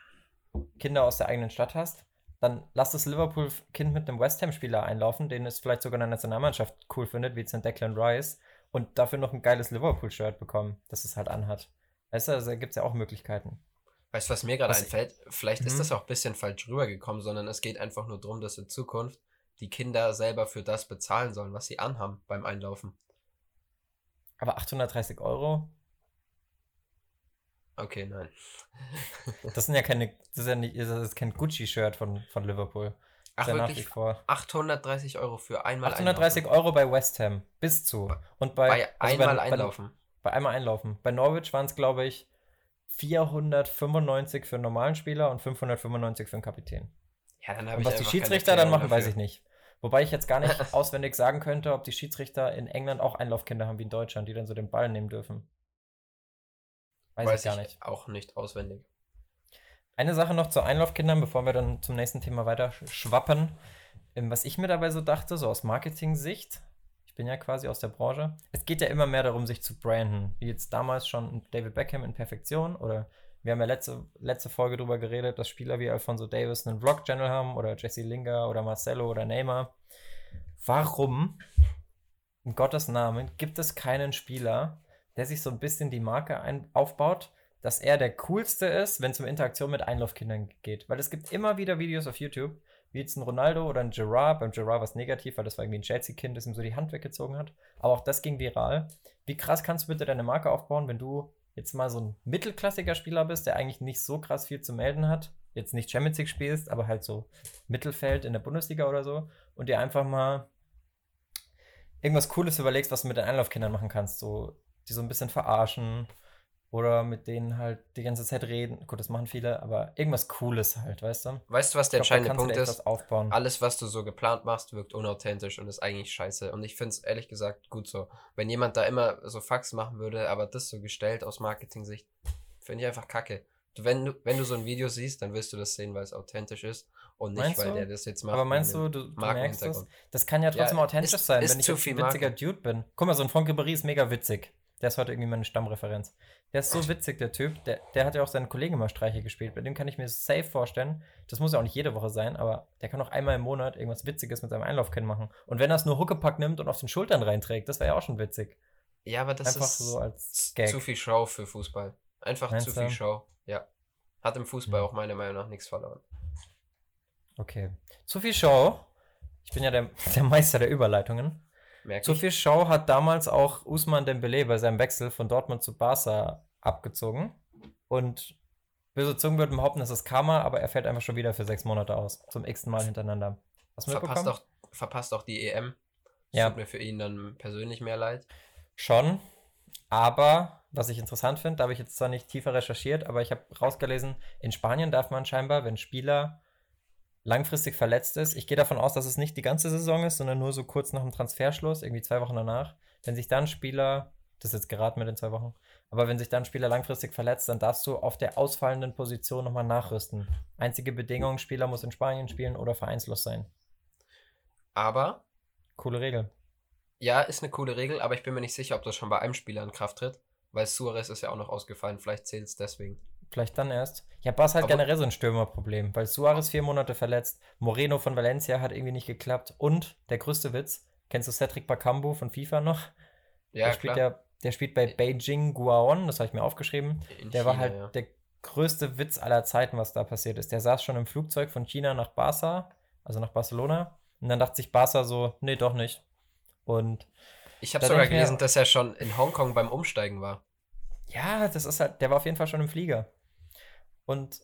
[SPEAKER 1] Kinder aus der eigenen Stadt hast. Dann lass das Liverpool-Kind mit einem West Ham-Spieler einlaufen, den es vielleicht sogar in der Nationalmannschaft cool findet, wie zum Declan Rice, und dafür noch ein geiles Liverpool-Shirt bekommen, das es halt anhat. Weißt du, also da gibt es ja auch Möglichkeiten.
[SPEAKER 2] Weißt du, was mir gerade einfällt? Vielleicht ist mhm. das auch ein bisschen falsch rübergekommen, sondern es geht einfach nur darum, dass in Zukunft die Kinder selber für das bezahlen sollen, was sie anhaben beim Einlaufen.
[SPEAKER 1] Aber 830 Euro?
[SPEAKER 2] Okay, nein.
[SPEAKER 1] das sind ja keine, das ist ja nicht, das ist kein Gucci-Shirt von, von Liverpool.
[SPEAKER 2] Ach,
[SPEAKER 1] der nach
[SPEAKER 2] wirklich?
[SPEAKER 1] vor.
[SPEAKER 2] 830 Euro für einmal
[SPEAKER 1] 830
[SPEAKER 2] einlaufen.
[SPEAKER 1] Euro bei West Ham. Bis zu. Und bei,
[SPEAKER 2] Bei
[SPEAKER 1] also
[SPEAKER 2] einmal
[SPEAKER 1] bei,
[SPEAKER 2] einlaufen.
[SPEAKER 1] Bei, bei einmal einlaufen. Bei Norwich waren es, glaube ich, 495 für einen normalen Spieler und 595 für einen Kapitän.
[SPEAKER 2] Ja, dann habe
[SPEAKER 1] Und
[SPEAKER 2] ich
[SPEAKER 1] was die Schiedsrichter dann machen, weiß
[SPEAKER 2] dafür.
[SPEAKER 1] ich nicht. Wobei ich jetzt gar nicht *laughs* auswendig sagen könnte, ob die Schiedsrichter in England auch Einlaufkinder haben wie in Deutschland, die dann so den Ball nehmen dürfen. Weiß,
[SPEAKER 2] Weiß
[SPEAKER 1] ich gar
[SPEAKER 2] ich
[SPEAKER 1] nicht.
[SPEAKER 2] auch nicht auswendig.
[SPEAKER 1] Eine Sache noch zu Einlaufkindern, bevor wir dann zum nächsten Thema weiter sch- schwappen. Ähm, Was ich mir dabei so dachte, so aus Marketing-Sicht, ich bin ja quasi aus der Branche, es geht ja immer mehr darum, sich zu branden. Wie jetzt damals schon David Beckham in Perfektion oder wir haben ja letzte, letzte Folge drüber geredet, dass Spieler wie Alfonso Davis einen Vlog-Channel haben oder Jesse Lingard oder Marcelo oder Neymar. Warum, in Gottes Namen, gibt es keinen Spieler, der sich so ein bisschen die Marke ein aufbaut, dass er der coolste ist, wenn es um Interaktion mit Einlaufkindern geht. Weil es gibt immer wieder Videos auf YouTube, wie jetzt ein Ronaldo oder ein Gerard. Beim Gerard war es negativ, weil das war irgendwie ein Chelsea-Kind, das ihm so die Hand weggezogen hat. Aber auch das ging viral. Wie krass kannst du bitte deine Marke aufbauen, wenn du jetzt mal so ein mittelklassiger Spieler bist, der eigentlich nicht so krass viel zu melden hat, jetzt nicht Champions League spielst, aber halt so Mittelfeld in der Bundesliga oder so und dir einfach mal irgendwas Cooles überlegst, was du mit den Einlaufkindern machen kannst. So, die so ein bisschen verarschen oder mit denen halt die ganze Zeit reden. Gut, das machen viele, aber irgendwas Cooles halt, weißt du?
[SPEAKER 2] Weißt du, was der
[SPEAKER 1] Ich glaub, da
[SPEAKER 2] entscheidende Punkt ist? Alles, was du so geplant machst, wirkt unauthentisch und ist eigentlich scheiße. Und ich finde es ehrlich gesagt gut so. Wenn jemand da immer so Fax machen würde, aber das so gestellt aus Marketing-Sicht, finde ich einfach kacke. Wenn, du, wenn du so ein Video siehst, dann wirst du das sehen, weil es authentisch ist und nicht,
[SPEAKER 1] Meinst
[SPEAKER 2] weil
[SPEAKER 1] du?
[SPEAKER 2] der das jetzt macht.
[SPEAKER 1] Aber meinst du, du, du merkst das? Das kann ja trotzdem
[SPEAKER 2] Ja,
[SPEAKER 1] authentisch
[SPEAKER 2] ist-
[SPEAKER 1] sein,
[SPEAKER 2] ist
[SPEAKER 1] wenn ich ein witziger. Dude bin. Guck mal, so ein Franck Ribéry ist mega witzig. Der ist heute irgendwie meine Stammreferenz. Der ist so witzig, der Typ. Der, der hat ja auch seinen Kollegen immer Streiche gespielt. Bei dem kann ich mir safe vorstellen. Das muss ja auch nicht jede Woche sein, aber der kann auch einmal im Monat irgendwas Witziges mit seinem Einlaufkind machen. Und wenn er es nur Huckepack nimmt und auf den Schultern reinträgt, das wäre ja auch schon witzig.
[SPEAKER 2] Ja, aber das
[SPEAKER 1] Einfach
[SPEAKER 2] ist
[SPEAKER 1] so als Gag.
[SPEAKER 2] zu viel Show für Fußball. Einfach
[SPEAKER 1] Meinst
[SPEAKER 2] zu
[SPEAKER 1] du?
[SPEAKER 2] viel Show. Ja. Hat im Fußball auch meiner Meinung nach nichts verloren.
[SPEAKER 1] Okay. Zu viel Show. Ich bin ja der, *laughs* der Meister der Überleitungen.
[SPEAKER 2] Merke
[SPEAKER 1] Zu
[SPEAKER 2] ich.
[SPEAKER 1] viel Show hat damals auch Usman Dembele bei seinem Wechsel von Dortmund zu Barca abgezogen. Und böse Zungen würden behaupten, das ist Karma, aber er fällt einfach schon wieder für sechs Monate aus. Zum x-ten Mal hintereinander. Hast du
[SPEAKER 2] Verpasst auch, verpasst auch die EM.
[SPEAKER 1] Ja.
[SPEAKER 2] Tut mir für ihn dann persönlich mehr leid.
[SPEAKER 1] Schon. Aber, was ich interessant finde, da habe ich jetzt zwar nicht tiefer recherchiert, aber ich habe rausgelesen, in Spanien darf man scheinbar, wenn Spieler langfristig verletzt ist, ich gehe davon aus, dass es nicht die ganze Saison ist, sondern nur so kurz nach dem Transferschluss, irgendwie zwei Wochen danach, wenn sich dann Spieler, das ist jetzt geraten mit den zwei Wochen, aber wenn sich dann Spieler langfristig verletzt, dann darfst du auf der ausfallenden Position nochmal nachrüsten. Einzige Bedingung, Spieler muss in Spanien spielen oder vereinslos sein.
[SPEAKER 2] Aber,
[SPEAKER 1] Coole Regel.
[SPEAKER 2] ja, ist eine coole Regel, aber ich bin mir nicht sicher, ob das schon bei einem Spieler in Kraft tritt, weil Suarez ist ja auch noch ausgefallen. Vielleicht zählt es deswegen.
[SPEAKER 1] Vielleicht dann erst. Ja, Bass hat
[SPEAKER 2] Aber-
[SPEAKER 1] generell so ein Stürmerproblem, weil Suarez vier Monate verletzt, Moreno von Valencia hat irgendwie nicht geklappt und der größte Witz, kennst du Cedric Bakambu von FIFA noch?
[SPEAKER 2] Ja,
[SPEAKER 1] der spielt
[SPEAKER 2] klar.
[SPEAKER 1] ja, der spielt bei Beijing Guaon, das habe ich mir aufgeschrieben.
[SPEAKER 2] In
[SPEAKER 1] Der war
[SPEAKER 2] China,
[SPEAKER 1] halt
[SPEAKER 2] ja.
[SPEAKER 1] der größte Witz aller Zeiten, was da passiert ist. Der saß schon im Flugzeug von China nach Barca, also nach Barcelona, und dann dachte sich Barca so, nee, doch nicht. Und
[SPEAKER 2] Ich habe sogar gelesen, dass er schon in Hongkong beim Umsteigen war.
[SPEAKER 1] Ja, das ist halt, der war auf jeden Fall schon im Flieger. Und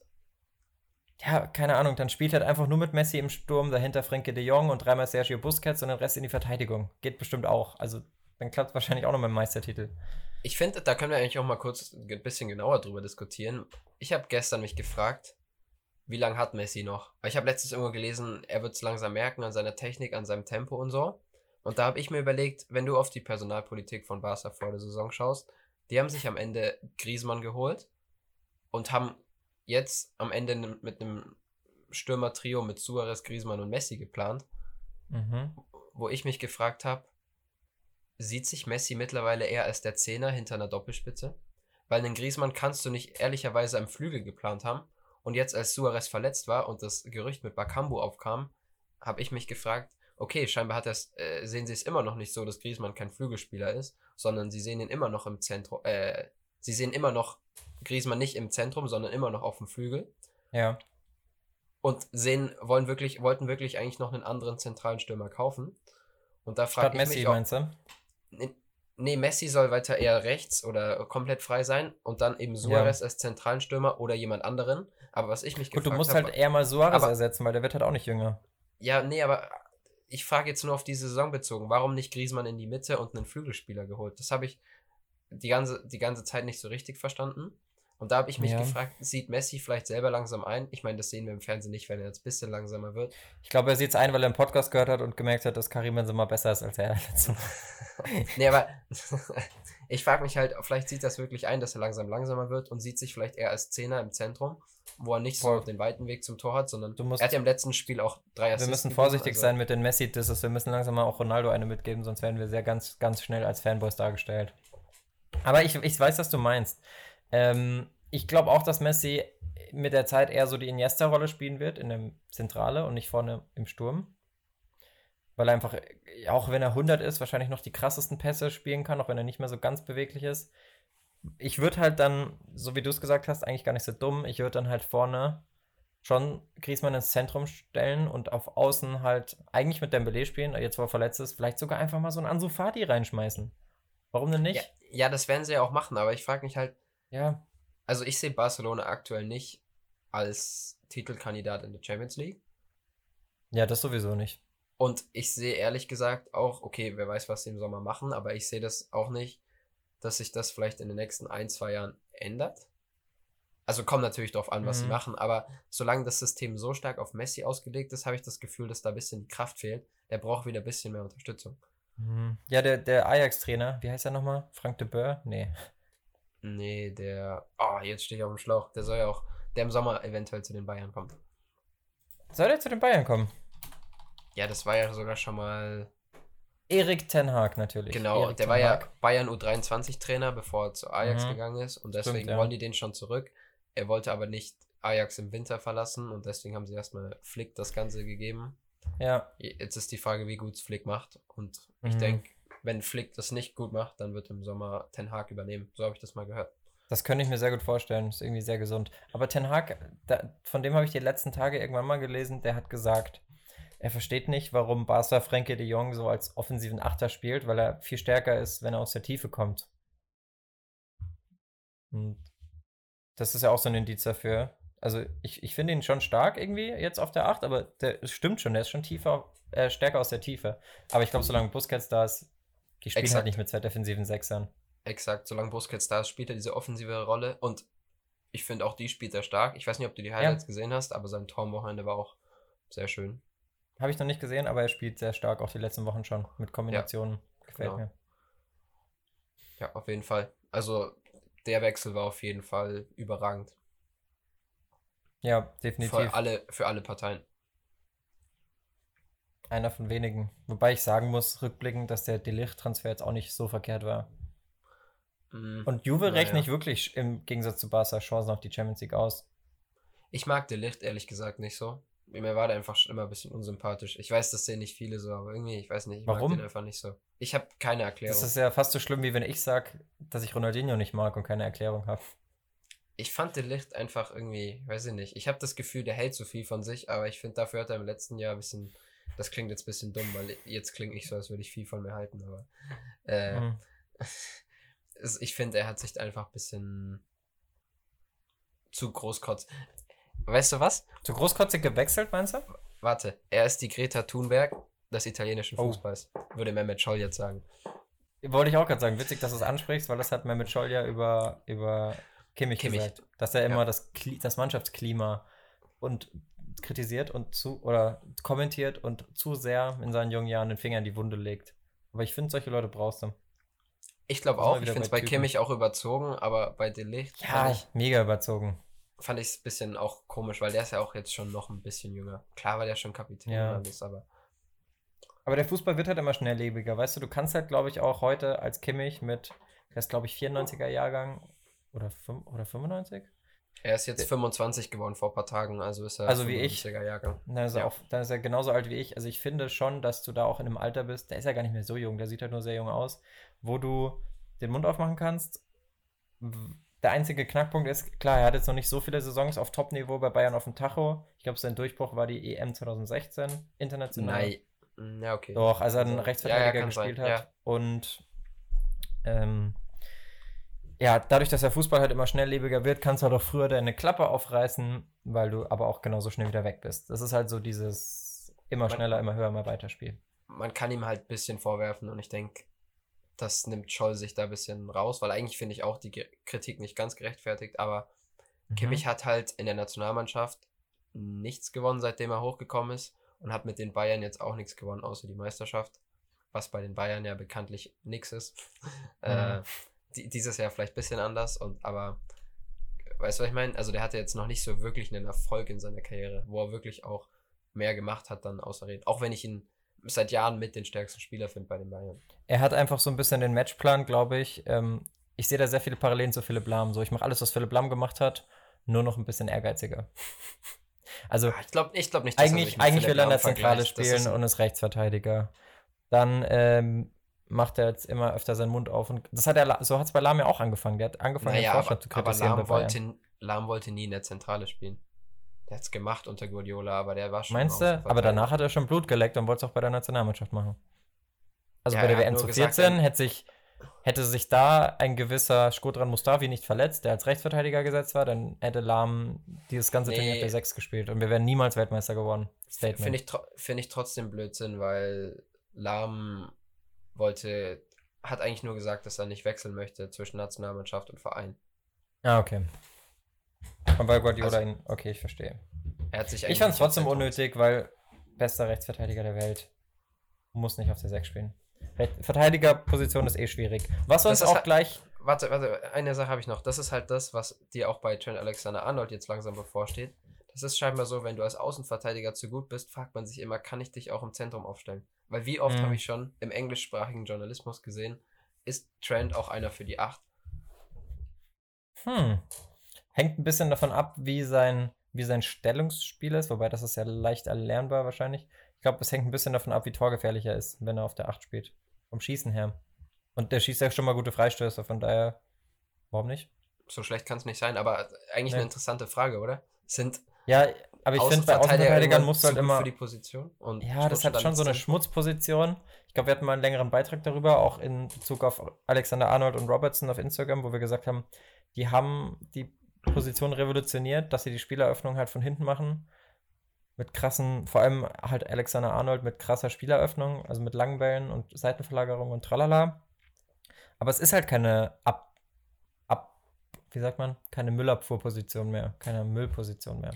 [SPEAKER 1] ja, keine Ahnung, dann spielt halt einfach nur mit Messi im Sturm, dahinter Frenkie de Jong und dreimal Sergio Busquets und den Rest in die Verteidigung. Geht bestimmt auch. Also dann klappt es wahrscheinlich auch noch mit dem Meistertitel.
[SPEAKER 2] Ich finde, da können wir eigentlich auch mal kurz ein bisschen genauer drüber diskutieren. Ich habe gestern mich gefragt, wie lange hat Messi noch? Weil ich habe letztens irgendwo gelesen, er wird es langsam merken an seiner Technik, an seinem Tempo und so. Und da habe ich mir überlegt, wenn du auf die Personalpolitik von Barca vor der Saison schaust, die haben sich am Ende Griezmann geholt und haben jetzt am Ende mit einem Stürmer-Trio mit Suarez, Griezmann und Messi geplant
[SPEAKER 1] Mhm.
[SPEAKER 2] wo ich mich gefragt habe, sieht sich Messi mittlerweile eher als der Zehner hinter einer Doppelspitze? Weil einen Griezmann kannst du nicht ehrlicherweise am Flügel geplant haben. Und jetzt, als Suarez verletzt war und das Gerücht mit Bakambu aufkam, habe ich mich gefragt, okay, scheinbar hat das, äh, sehen sie es immer noch nicht so, dass Griezmann kein Flügelspieler ist, sondern sie sehen ihn immer noch im Zentrum, äh, sie sehen immer noch Griezmann nicht im Zentrum, sondern immer noch auf dem Flügel
[SPEAKER 1] Ja.
[SPEAKER 2] und sehen, wollen wirklich, wollten wirklich eigentlich noch einen anderen zentralen Stürmer kaufen. Und da ich
[SPEAKER 1] Messi,
[SPEAKER 2] mich, ob,
[SPEAKER 1] meinst du?
[SPEAKER 2] Nee, Nee, Messi soll weiter eher rechts oder komplett frei sein und dann eben Suarez als zentralen Stürmer oder jemand anderen. Aber was ich mich
[SPEAKER 1] Gut, du
[SPEAKER 2] gefragt
[SPEAKER 1] musst
[SPEAKER 2] hab,
[SPEAKER 1] halt eher mal Suarez
[SPEAKER 2] Aber-
[SPEAKER 1] ersetzen, weil der wird halt auch nicht jünger.
[SPEAKER 2] Ja, nee, aber ich frage jetzt nur auf die Saison bezogen. Warum nicht Griezmann in die Mitte und einen Flügelspieler geholt? Das habe ich die ganze, die ganze Zeit nicht so richtig verstanden. Und da habe ich mich
[SPEAKER 1] Ja.
[SPEAKER 2] gefragt, sieht Messi vielleicht selber langsam ein? Ich meine, das sehen wir im Fernsehen nicht, wenn er jetzt ein bisschen langsamer wird.
[SPEAKER 1] Ich glaube, er sieht es ein, weil er einen Podcast gehört hat und gemerkt hat, dass Karim Benzema besser ist als er. *laughs* Mal. *laughs*
[SPEAKER 2] Nee, aber *laughs* ich frage mich halt, vielleicht sieht das wirklich ein, dass er langsam langsamer wird und sieht sich vielleicht eher als Zehner im Zentrum, wo er nicht so
[SPEAKER 1] Voll.
[SPEAKER 2] den weiten Weg zum Tor hat, sondern
[SPEAKER 1] Du musst-
[SPEAKER 2] er hat ja im letzten Spiel auch drei
[SPEAKER 1] Wir
[SPEAKER 2] Assists
[SPEAKER 1] müssen
[SPEAKER 2] gegeben,
[SPEAKER 1] vorsichtig
[SPEAKER 2] also-
[SPEAKER 1] sein mit den Messi-Disses. Wir müssen langsam mal auch Ronaldo eine mitgeben, sonst werden wir sehr ganz, ganz schnell als Fanboys dargestellt. Aber ich, ich weiß, was du meinst. Ähm, ich glaube auch, dass Messi mit der Zeit eher so die Iniesta-Rolle spielen wird in der Zentrale und nicht vorne im Sturm. Weil er einfach, auch wenn er 100 ist, wahrscheinlich noch die krassesten Pässe spielen kann, auch wenn er nicht mehr so ganz beweglich ist. Ich würde halt dann, so wie du es gesagt hast, eigentlich gar nicht so dumm. Ich würde dann halt vorne schon Griezmann ins Zentrum stellen und auf Außen halt eigentlich mit Dembele spielen, jetzt wo er verletzt ist, vielleicht sogar einfach mal so einen Ansu Fati reinschmeißen. Warum denn
[SPEAKER 2] Ja,
[SPEAKER 1] nicht?
[SPEAKER 2] ja, das werden sie ja auch machen, aber ich frage mich halt,
[SPEAKER 1] Ja,
[SPEAKER 2] also ich sehe Barcelona aktuell nicht als Titelkandidat in der Champions League.
[SPEAKER 1] ja, das sowieso nicht.
[SPEAKER 2] Und ich sehe ehrlich gesagt auch, okay, wer weiß, was sie im Sommer machen, aber ich sehe das auch nicht, dass sich das vielleicht in den nächsten ein, zwei Jahren ändert. Also kommt natürlich darauf an, was sie
[SPEAKER 1] Mhm.
[SPEAKER 2] machen, aber solange das System so stark auf Messi ausgelegt ist, habe ich das Gefühl, dass da ein bisschen die Kraft fehlt. Der braucht wieder ein bisschen mehr Unterstützung.
[SPEAKER 1] Mhm. Ja, der, der Ajax-Trainer, wie heißt er nochmal? Frank de Boer? Nee.
[SPEAKER 2] Nee, der. Oh, jetzt stehe ich auf dem Schlauch. Der soll ja auch, der im Sommer eventuell zu den Bayern kommt.
[SPEAKER 1] Soll der zu den Bayern kommen?
[SPEAKER 2] Ja, das war ja sogar schon mal.
[SPEAKER 1] Erik Ten Hag natürlich.
[SPEAKER 2] Genau,
[SPEAKER 1] Erik
[SPEAKER 2] der war ja. Bayern U23-Trainer, bevor er zu Ajax
[SPEAKER 1] Mhm.
[SPEAKER 2] gegangen ist. Und deswegen
[SPEAKER 1] Stimmt, ja.
[SPEAKER 2] wollen die den schon zurück. Er wollte aber nicht Ajax im Winter verlassen und deswegen haben sie erstmal Flick das Ganze gegeben.
[SPEAKER 1] Ja,
[SPEAKER 2] Jetzt ist die Frage, wie gut Flick macht. Und ich
[SPEAKER 1] Mhm.
[SPEAKER 2] denke, wenn Flick das nicht gut macht, dann wird im Sommer Ten Hag übernehmen. So habe ich das mal gehört.
[SPEAKER 1] das könnte ich mir sehr gut vorstellen. Ist irgendwie sehr gesund. Aber Ten Hag, da, von dem habe ich die letzten Tage irgendwann mal gelesen, der hat gesagt, er versteht nicht, warum Barca Frenkie de Jong so als offensiven Achter spielt, weil er viel stärker ist, wenn er aus der Tiefe kommt. Und das ist ja auch so ein Indiz dafür. Also ich, ich finde ihn schon stark irgendwie jetzt auf der 8, aber der es stimmt schon, der ist schon tiefer, äh, stärker aus der Tiefe. Aber ich glaube, solange Busquets da ist, die spielen
[SPEAKER 2] Exakt.
[SPEAKER 1] halt nicht mit zwei defensiven Sechsern.
[SPEAKER 2] Exakt, solange Busquets da ist, spielt er diese offensive Rolle und ich finde auch die spielt er stark. Ich weiß nicht, ob du die Highlights gesehen hast, aber sein Tor am Wochenende war auch sehr schön.
[SPEAKER 1] Habe ich noch nicht gesehen, aber er spielt sehr stark, auch die letzten Wochen schon, mit Kombinationen. Gefällt
[SPEAKER 2] genau.
[SPEAKER 1] mir.
[SPEAKER 2] Ja, auf jeden Fall. Also der Wechsel war auf jeden Fall überragend.
[SPEAKER 1] Ja, definitiv.
[SPEAKER 2] Für alle, für alle Parteien.
[SPEAKER 1] Einer von wenigen. Wobei ich sagen muss, rückblickend, dass der Delicht-Transfer jetzt auch nicht so verkehrt war.
[SPEAKER 2] Mm,
[SPEAKER 1] Und Juve
[SPEAKER 2] naja.
[SPEAKER 1] rechne ich wirklich im Gegensatz zu Barca Chancen auf die Champions League aus.
[SPEAKER 2] Ich mag De Licht ehrlich gesagt nicht so. Mir war der einfach schon immer ein bisschen unsympathisch. Ich weiß, das sehen nicht viele so, aber irgendwie, ich weiß nicht, ich
[SPEAKER 1] Warum?
[SPEAKER 2] mag den einfach nicht so. Ich habe keine Erklärung.
[SPEAKER 1] Das ist ja fast so schlimm, wie wenn ich sage, dass ich Ronaldinho nicht mag und keine Erklärung habe.
[SPEAKER 2] ich fand De Licht einfach irgendwie, weiß ich nicht. Ich habe das Gefühl, der hält so viel von sich, aber ich finde, dafür hat er im letzten Jahr ein bisschen, das klingt jetzt ein bisschen dumm, weil jetzt klinge ich so, als würde ich viel von mir halten, aber äh,
[SPEAKER 1] Hm. *laughs*
[SPEAKER 2] es- ich finde, er hat sich einfach ein bisschen zu großkotz. Weißt du was?
[SPEAKER 1] Zu großkotzig gewechselt, meinst du?
[SPEAKER 2] Warte, er ist die Greta Thunberg des italienischen
[SPEAKER 1] Oh.
[SPEAKER 2] Fußballs, würde Mehmet Scholl jetzt sagen.
[SPEAKER 1] Wollte ich auch gerade sagen. Witzig, dass du es ansprichst, weil das hat Mehmet Scholl ja über, über Kimmich,
[SPEAKER 2] Kimmich.
[SPEAKER 1] gesagt. Dass er immer
[SPEAKER 2] Ja.
[SPEAKER 1] das, Kli das Mannschaftsklima und kritisiert und zu oder kommentiert und zu sehr in seinen jungen Jahren den Finger in die Wunde legt. Aber ich finde, solche Leute brauchst du.
[SPEAKER 2] Ich glaube auch, ich finde es
[SPEAKER 1] bei
[SPEAKER 2] bei. Kimmich auch überzogen, aber bei De Ligt
[SPEAKER 1] Ja,
[SPEAKER 2] ich
[SPEAKER 1] mega überzogen.
[SPEAKER 2] fand ich es ein bisschen auch komisch, weil der ist ja auch jetzt schon noch ein bisschen jünger. Klar war der schon Kapitän
[SPEAKER 1] Ja.
[SPEAKER 2] alles, aber
[SPEAKER 1] Aber der Fußball wird halt immer schnelllebiger. Weißt du, du kannst halt, glaube ich, auch heute als Kimmich mit, der ist, glaube ich, 94er Jahrgang oder, oder 95?
[SPEAKER 2] Er ist jetzt 25 geworden vor ein paar Tagen, also ist er
[SPEAKER 1] Also wie ich.
[SPEAKER 2] 95er Jahrgang.
[SPEAKER 1] Dann ist, er
[SPEAKER 2] Ja.
[SPEAKER 1] auch, dann ist er genauso alt wie ich. Also ich finde schon, dass du da auch in einem Alter bist, der ist ja gar nicht mehr so jung, der sieht halt nur sehr jung aus, wo du den Mund aufmachen kannst. Der einzige Knackpunkt ist, klar, er hat jetzt noch nicht so viele Saisons auf Top-Niveau bei Bayern auf dem Tacho. Ich glaube, sein Durchbruch war die EM 2016, international.
[SPEAKER 2] Nein. Mm, Ja, okay.
[SPEAKER 1] Doch, als er einen
[SPEAKER 2] Also,
[SPEAKER 1] Rechtsverteidiger
[SPEAKER 2] ja, kann sein,
[SPEAKER 1] gespielt hat.
[SPEAKER 2] ja.
[SPEAKER 1] Und ähm, ja, dadurch, dass der Fußball halt immer schnelllebiger wird, kannst du halt auch früher deine Klappe aufreißen, weil du aber auch genauso schnell wieder weg bist. Das ist halt so dieses immer schneller, immer höher, immer weiter Spiel.
[SPEAKER 2] man kann ihm halt ein bisschen vorwerfen und ich denke, das nimmt Scholl sich da ein bisschen raus, weil eigentlich finde ich auch die Kritik nicht ganz gerechtfertigt, aber
[SPEAKER 1] Mhm.
[SPEAKER 2] Kimmich hat halt in der Nationalmannschaft nichts gewonnen, seitdem er hochgekommen ist und hat mit den Bayern jetzt auch nichts gewonnen, außer die Meisterschaft, was bei den Bayern ja bekanntlich nichts ist. *laughs* Äh, die, dieses Jahr vielleicht ein bisschen anders, und, aber weißt du, was ich meine? Also der hatte jetzt noch nicht so wirklich einen Erfolg in seiner Karriere, wo er wirklich auch mehr gemacht hat dann außer Reden. Auch wenn ich ihn seit Jahren mit den stärksten Spieler finde bei den Bayern.
[SPEAKER 1] Er hat einfach so ein bisschen den Matchplan, glaube ich. Ähm, ich sehe da sehr viele Parallelen zu Philipp Lahm. So, ich mache alles, was Philipp Lahm gemacht hat, nur noch ein bisschen ehrgeiziger. *laughs* Also
[SPEAKER 2] Ah, Ich glaube ich glaub nicht, dass
[SPEAKER 1] eigentlich, eigentlich will er in der Zentrale spielen und ist Rechtsverteidiger. Dann ähm, macht er jetzt immer öfter seinen Mund auf und das hat er, so hat es bei Lahm ja auch angefangen. Der hat angefangen,
[SPEAKER 2] Naja,
[SPEAKER 1] den
[SPEAKER 2] aber,
[SPEAKER 1] Vorstand zu
[SPEAKER 2] aber
[SPEAKER 1] kritisieren.
[SPEAKER 2] Lahm,
[SPEAKER 1] bei Bayern.
[SPEAKER 2] wollte, Lahm wollte nie in der Zentrale spielen. Der hat's gemacht unter Guardiola, aber der war schon
[SPEAKER 1] Meinst du? Aber danach hat er schon Blut geleckt und wollte es auch bei der Nationalmannschaft machen. Also
[SPEAKER 2] Ja,
[SPEAKER 1] bei der
[SPEAKER 2] er hat
[SPEAKER 1] WM zu
[SPEAKER 2] gesagt,
[SPEAKER 1] 14
[SPEAKER 2] er-
[SPEAKER 1] hätte sich, hätte sich da ein gewisser Skodran Mustavi nicht verletzt, der als Rechtsverteidiger gesetzt war, dann hätte Lahm dieses ganze Ding
[SPEAKER 2] Nee.
[SPEAKER 1] auf der 6 gespielt und wir wären niemals Weltmeister geworden.
[SPEAKER 2] Finde ich, find ich trotzdem Blödsinn, weil Lahm wollte, hat eigentlich nur gesagt, dass er nicht wechseln möchte zwischen Nationalmannschaft und Verein.
[SPEAKER 1] Ah, okay. Und weil Guardiola
[SPEAKER 2] Also-
[SPEAKER 1] ihn. Okay, ich verstehe.
[SPEAKER 2] Er hat sich
[SPEAKER 1] Ich fand es trotzdem unnötig, weil bester Rechtsverteidiger der Welt muss nicht auf der 6 spielen. Verteidigerposition ist eh schwierig. Was uns
[SPEAKER 2] ist
[SPEAKER 1] auch
[SPEAKER 2] halt-
[SPEAKER 1] gleich.
[SPEAKER 2] Warte, warte, eine Sache habe ich noch. Das ist halt das, was dir auch bei Trent Alexander-Arnold jetzt langsam bevorsteht. Das ist scheinbar so, wenn du als Außenverteidiger zu gut bist, fragt man sich immer, kann ich dich auch im Zentrum aufstellen? Weil wie oft
[SPEAKER 1] Mhm.
[SPEAKER 2] habe ich schon im englischsprachigen Journalismus gesehen, ist Trent auch einer für die Acht?
[SPEAKER 1] Hm. Hängt ein bisschen davon ab, wie sein, wie sein Stellungsspiel ist, wobei das ist ja leicht erlernbar wahrscheinlich. Ich glaube, es hängt ein bisschen davon ab, wie torgefährlich er ist, wenn er auf der 8 spielt. Vom Schießen her. Und der schießt ja schon mal gute Freistöße, von daher, warum nicht?
[SPEAKER 2] So schlecht kann es nicht sein, aber eigentlich
[SPEAKER 1] Nee.
[SPEAKER 2] eine interessante Frage, oder? Sind
[SPEAKER 1] Ja, aber ich finde, bei Außenverteidigern musst du halt immer.
[SPEAKER 2] für die Position?
[SPEAKER 1] Ja, das hat schon so eine? Schmutzposition. Ich glaube, wir hatten mal einen längeren Beitrag darüber, auch in Bezug auf Alexander Arnold und Robertson auf Instagram, wo wir gesagt haben, die haben die Position revolutioniert, dass sie die Spieleröffnung halt von hinten machen. Mit krassen, vor allem halt Alexander Arnold mit krasser Spieleröffnung, also mit langen Bällen und Seitenverlagerung und tralala. Aber es ist halt keine Ab, Ab, wie sagt man, keine Müllabfuhrposition mehr, keine Müllposition mehr.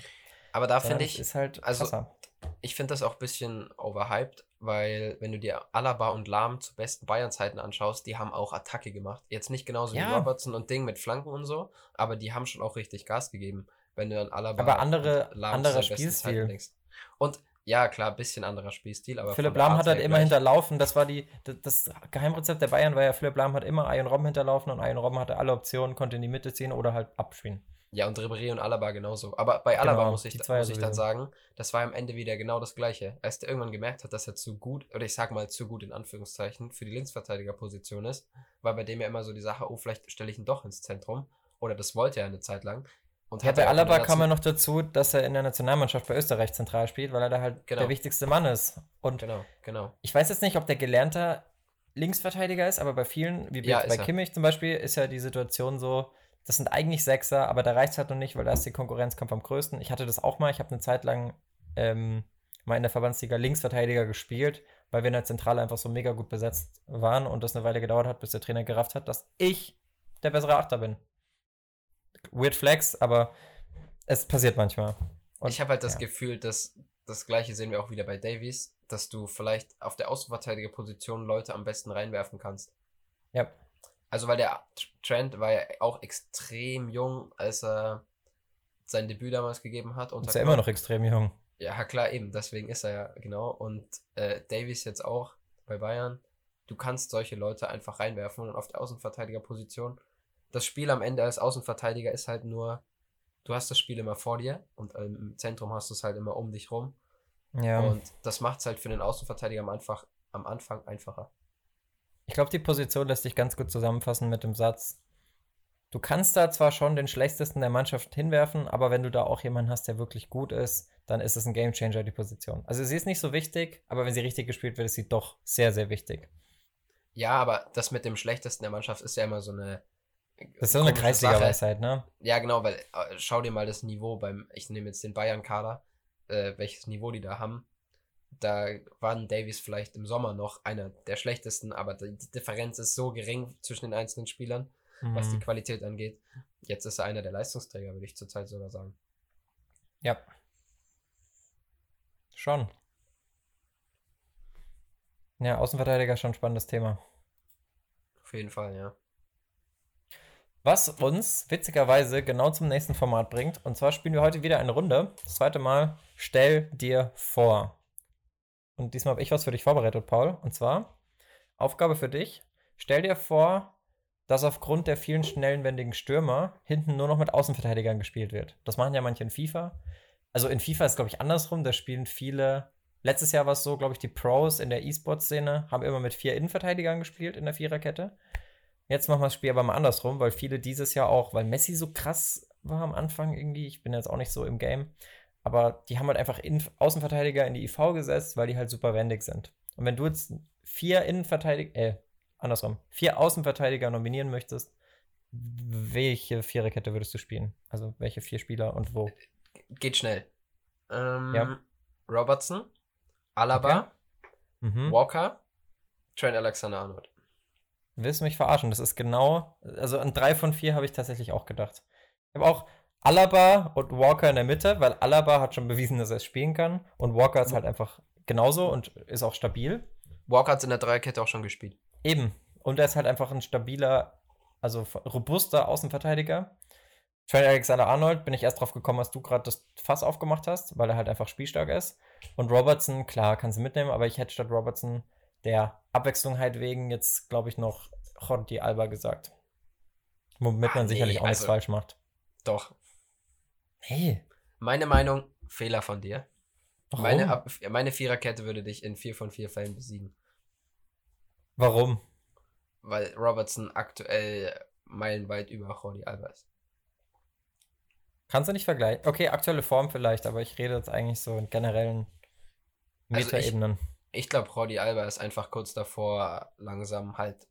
[SPEAKER 2] Aber da finde ich,
[SPEAKER 1] ist halt
[SPEAKER 2] also-
[SPEAKER 1] krasser.
[SPEAKER 2] ich finde das auch ein bisschen overhyped, weil wenn du dir Alaba und Lahm zu besten Bayern-Zeiten anschaust, die haben auch Attacke gemacht. Jetzt nicht genauso wie
[SPEAKER 1] Ja.
[SPEAKER 2] Robertson und Ding mit Flanken und so, aber die haben schon auch richtig Gas gegeben, wenn du dann Alaba
[SPEAKER 1] Aber andere-
[SPEAKER 2] und Lahm
[SPEAKER 1] anderer
[SPEAKER 2] zu
[SPEAKER 1] Spielstil.
[SPEAKER 2] Zeiten denkst. Und ja, klar, bisschen anderer Spielstil, aber
[SPEAKER 1] Philipp Lahm hat halt immer
[SPEAKER 2] gleich.
[SPEAKER 1] hinterlaufen. Das war die, das, Geheimrezept der Bayern war ja, Philipp Lahm hat immer Ion Robben hinterlaufen und Ion Robben hatte alle Optionen, konnte in die Mitte ziehen oder halt abspielen.
[SPEAKER 2] Ja, und Ribéry und Alaba genauso. Aber bei Alaba
[SPEAKER 1] Genau,
[SPEAKER 2] muss ich, muss ich dann sagen, das war am Ende wieder genau das Gleiche. Als der irgendwann gemerkt hat, dass er zu gut, oder ich sag mal zu gut in Anführungszeichen, für die Linksverteidigerposition ist, war bei dem ja immer so die Sache, oh, vielleicht stelle ich ihn doch ins Zentrum. Oder das wollte er eine Zeit lang. Und
[SPEAKER 1] Ja, bei Alaba kam er noch dazu, dass er in der Nationalmannschaft bei Österreich zentral spielt, weil er da halt
[SPEAKER 2] Genau.
[SPEAKER 1] der wichtigste Mann ist. Und
[SPEAKER 2] Genau, genau.
[SPEAKER 1] ich weiß jetzt nicht, ob der gelernter Linksverteidiger ist, aber bei vielen, wie
[SPEAKER 2] Ja,
[SPEAKER 1] bei. Kimmich zum Beispiel, ist ja die Situation so, das sind eigentlich Sechser, aber da reicht es halt noch nicht, weil da ist die Konkurrenzkampf am größten. Ich hatte das auch mal, ich habe eine Zeit lang ähm, mal in der Verbandsliga Linksverteidiger gespielt, weil wir in der Zentrale einfach so mega gut besetzt waren und das eine Weile gedauert hat, bis der Trainer gerafft hat, dass ich der bessere Achter bin. Weird Flex, aber es passiert manchmal. Und,
[SPEAKER 2] ich habe halt das
[SPEAKER 1] ja.
[SPEAKER 2] Gefühl, dass das gleiche sehen wir auch wieder bei Davies, dass du vielleicht auf der Außenverteidigerposition Leute am besten reinwerfen kannst.
[SPEAKER 1] Ja.
[SPEAKER 2] Also weil der Trent war ja auch extrem jung, als er sein Debüt damals gegeben hat. unter
[SPEAKER 1] Ist ja immer noch extrem jung.
[SPEAKER 2] Ja, klar, eben. Deswegen ist er ja, genau. Und äh, Davies jetzt auch bei Bayern. Du kannst solche Leute einfach reinwerfen und auf der Außenverteidigerposition. Das Spiel am Ende als Außenverteidiger ist halt nur, du hast das Spiel immer vor dir und ähm, im Zentrum hast du es halt immer um dich rum.
[SPEAKER 1] Ja.
[SPEAKER 2] Und das macht es halt für den Außenverteidiger am Anfang, am Anfang einfacher.
[SPEAKER 1] Ich glaube, die Position lässt sich ganz gut zusammenfassen mit dem Satz, du kannst da zwar schon den schlechtesten der Mannschaft hinwerfen, aber wenn du da auch jemanden hast, der wirklich gut ist, dann ist es ein Gamechanger, die Position. Also sie ist nicht so wichtig, aber wenn sie richtig gespielt wird, ist sie doch sehr, sehr wichtig.
[SPEAKER 2] Ja, aber das mit dem schlechtesten der Mannschaft ist ja immer so eine.
[SPEAKER 1] Das ist so eine. Kreisliga-Weisheit, ne?
[SPEAKER 2] Ja, genau, weil äh, schau dir mal das Niveau beim, ich nehme jetzt den Bayern-Kader, äh, welches Niveau die da haben. Da waren Davies vielleicht im Sommer noch einer der schlechtesten, aber die Differenz ist so gering zwischen den einzelnen Spielern, was die
[SPEAKER 1] Mhm.
[SPEAKER 2] Qualität angeht. Jetzt ist er einer der Leistungsträger, würde ich zurzeit sogar sagen.
[SPEAKER 1] Ja. Schon. Ja, Außenverteidiger schon ein spannendes Thema.
[SPEAKER 2] Auf jeden Fall, ja.
[SPEAKER 1] Was uns witzigerweise genau zum nächsten Format bringt. Und zwar spielen wir heute wieder eine Runde. Das zweite Mal, stell dir vor. Und diesmal habe ich was für dich vorbereitet, Paul. Und zwar, Aufgabe für dich. Stell dir vor, dass aufgrund der vielen schnellen, wendigen Stürmer hinten nur noch mit Außenverteidigern gespielt wird. Das machen ja manche in FIFA. Also in FIFA ist, glaube ich, andersrum. Da spielen viele. Letztes Jahr war es so, glaube ich, die Pros in der E-Sport-Szene haben immer mit vier Innenverteidigern gespielt in der Viererkette. Jetzt machen wir das Spiel aber mal andersrum, weil viele dieses Jahr auch, weil Messi so krass war am Anfang irgendwie, ich bin jetzt auch nicht so im Game, aber die haben halt einfach Innen Außenverteidiger in die IV gesetzt, weil die halt super wendig sind. Und wenn du jetzt vier Innenverteidiger, äh, andersrum, vier Außenverteidiger nominieren möchtest, welche Viererkette würdest du spielen? Also welche vier Spieler und wo?
[SPEAKER 2] Geht schnell. Ähm,
[SPEAKER 1] Ja.
[SPEAKER 2] Robertson, Alaba,
[SPEAKER 1] Mhm.
[SPEAKER 2] Walker, Trent Alexander-Arnold.
[SPEAKER 1] Willst du mich verarschen? Das ist genau, also an drei von vier habe ich tatsächlich auch gedacht. Ich habe auch Alaba und Walker in der Mitte, weil Alaba hat schon bewiesen, dass er es spielen kann und Walker ist halt einfach genauso und ist auch stabil.
[SPEAKER 2] Walker hat in der Dreierkette auch schon gespielt.
[SPEAKER 1] Eben. Und er ist halt einfach ein stabiler, also robuster Außenverteidiger. Trent Alexander-Arnold bin ich erst drauf gekommen, als du gerade das Fass aufgemacht hast, weil er halt einfach spielstark ist. Und Robertson, klar, kannst du mitnehmen, aber ich hätte statt Robertson der Abwechslung halt wegen jetzt, glaube ich, noch Jordi Alba gesagt. Womit
[SPEAKER 2] Ah,
[SPEAKER 1] man sicherlich
[SPEAKER 2] nee,
[SPEAKER 1] auch nichts
[SPEAKER 2] also-
[SPEAKER 1] falsch macht.
[SPEAKER 2] Doch.
[SPEAKER 1] Hey,
[SPEAKER 2] Meine Meinung, Fehler von dir.
[SPEAKER 1] warum?
[SPEAKER 2] Meine, meine Viererkette würde dich in vier von vier Fällen besiegen.
[SPEAKER 1] warum?
[SPEAKER 2] Weil Robertson aktuell meilenweit über Jordi Alba ist.
[SPEAKER 1] Kannst du nicht vergleichen? Okay, aktuelle Form vielleicht, aber ich rede jetzt eigentlich so in generellen
[SPEAKER 2] Also ich-
[SPEAKER 1] Metaebenen.
[SPEAKER 2] Ich glaube, Jordi Alba ist einfach kurz davor, langsam halt.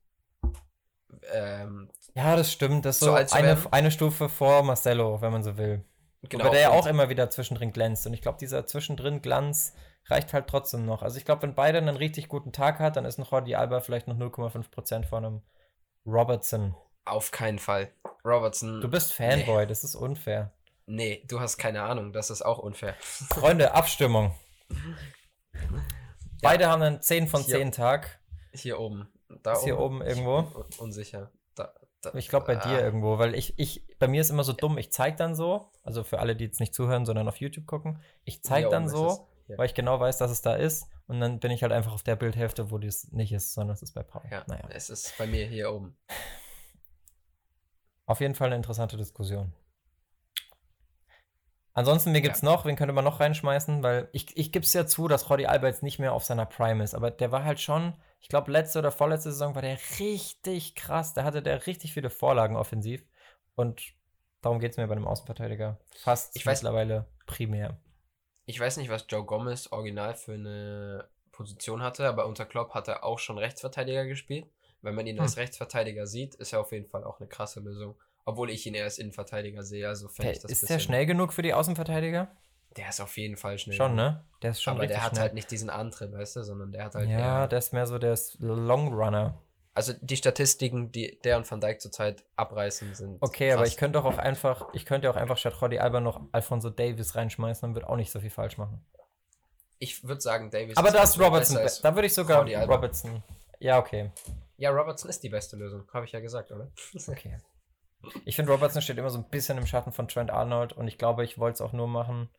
[SPEAKER 2] Ähm,
[SPEAKER 1] Ja, das stimmt. Das ist
[SPEAKER 2] So
[SPEAKER 1] so eine, eine Stufe vor Marcelo, wenn man so will.
[SPEAKER 2] Genau.
[SPEAKER 1] Aber der ja auch immer wieder zwischendrin glänzt. Und ich glaube, dieser zwischendrin Glanz reicht halt trotzdem noch. Also ich glaube, wenn beide einen richtig guten Tag hat, dann ist ein Jordi Alba vielleicht noch 0,5% von einem Robertson.
[SPEAKER 2] Auf keinen Fall. Robertson.
[SPEAKER 1] Du bist Fanboy, das ist unfair.
[SPEAKER 2] Nee, du hast keine Ahnung. Das ist auch unfair. *laughs*
[SPEAKER 1] Freunde, Abstimmung. Beide haben einen 10 von
[SPEAKER 2] Hier.
[SPEAKER 1] 10 Tag.
[SPEAKER 2] Hier oben. Da
[SPEAKER 1] Ist hier oben irgendwo?
[SPEAKER 2] Unsicher.
[SPEAKER 1] Ich glaube bei
[SPEAKER 2] ah,
[SPEAKER 1] dir irgendwo, weil ich, ich, bei mir ist immer so dumm, ich zeige dann so, also für alle, die jetzt nicht zuhören, sondern auf YouTube gucken, ich zeige dann so,
[SPEAKER 2] es.
[SPEAKER 1] Weil ich genau weiß, dass es da ist. Und dann bin ich halt einfach auf der Bildhälfte, wo dies nicht ist, sondern es ist bei Paul.
[SPEAKER 2] Ja,
[SPEAKER 1] Naja.
[SPEAKER 2] es ist bei mir hier oben. *laughs*
[SPEAKER 1] Auf jeden Fall eine interessante Diskussion. Ansonsten, mir gibt's noch, wen könnte man noch reinschmeißen, weil ich, ich gebe es ja zu, dass Roddy jetzt nicht mehr auf seiner Prime ist, aber der war halt schon, ich glaube, letzte oder vorletzte Saison war der richtig krass. Da hatte der richtig viele Vorlagen offensiv. Und darum geht es mir bei einem Außenverteidiger. Fast
[SPEAKER 2] Ich weiß-
[SPEAKER 1] mittlerweile primär.
[SPEAKER 2] Ich weiß nicht, was Joe Gomez original für eine Position hatte, aber unter Klopp hat er auch schon Rechtsverteidiger gespielt. Wenn man ihn
[SPEAKER 1] Hm.
[SPEAKER 2] als Rechtsverteidiger sieht, ist er auf jeden Fall auch eine krasse Lösung. Obwohl ich ihn eher als Innenverteidiger sehe, also fände ich das
[SPEAKER 1] ist der schnell genug für die Außenverteidiger?
[SPEAKER 2] Der ist auf jeden Fall schnell.
[SPEAKER 1] Schon, ne? Der ist schon
[SPEAKER 2] aber der hat
[SPEAKER 1] schnell.
[SPEAKER 2] halt nicht diesen Antritt, weißt du, sondern der hat halt
[SPEAKER 1] ja, der ist mehr so der ist Long Runner.
[SPEAKER 2] Also die Statistiken, die der und Van Dijk zurzeit abreißen, sind.
[SPEAKER 1] Okay, aber ich könnte doch auch einfach, ich könnte auch einfach statt Roddy Alba noch Alfonso Davis reinschmeißen und würde auch nicht so viel falsch machen.
[SPEAKER 2] Ich würde sagen, Davis.
[SPEAKER 1] Aber da ist Robertson, da würde ich sogar. Robertson. Ja, okay.
[SPEAKER 2] Ja, Robertson ist die beste Lösung, habe ich ja gesagt, oder? *laughs*
[SPEAKER 1] Okay. Ich finde, Robertson steht immer so ein bisschen im Schatten von Trent Arnold und ich glaube, ich wollte es auch nur machen.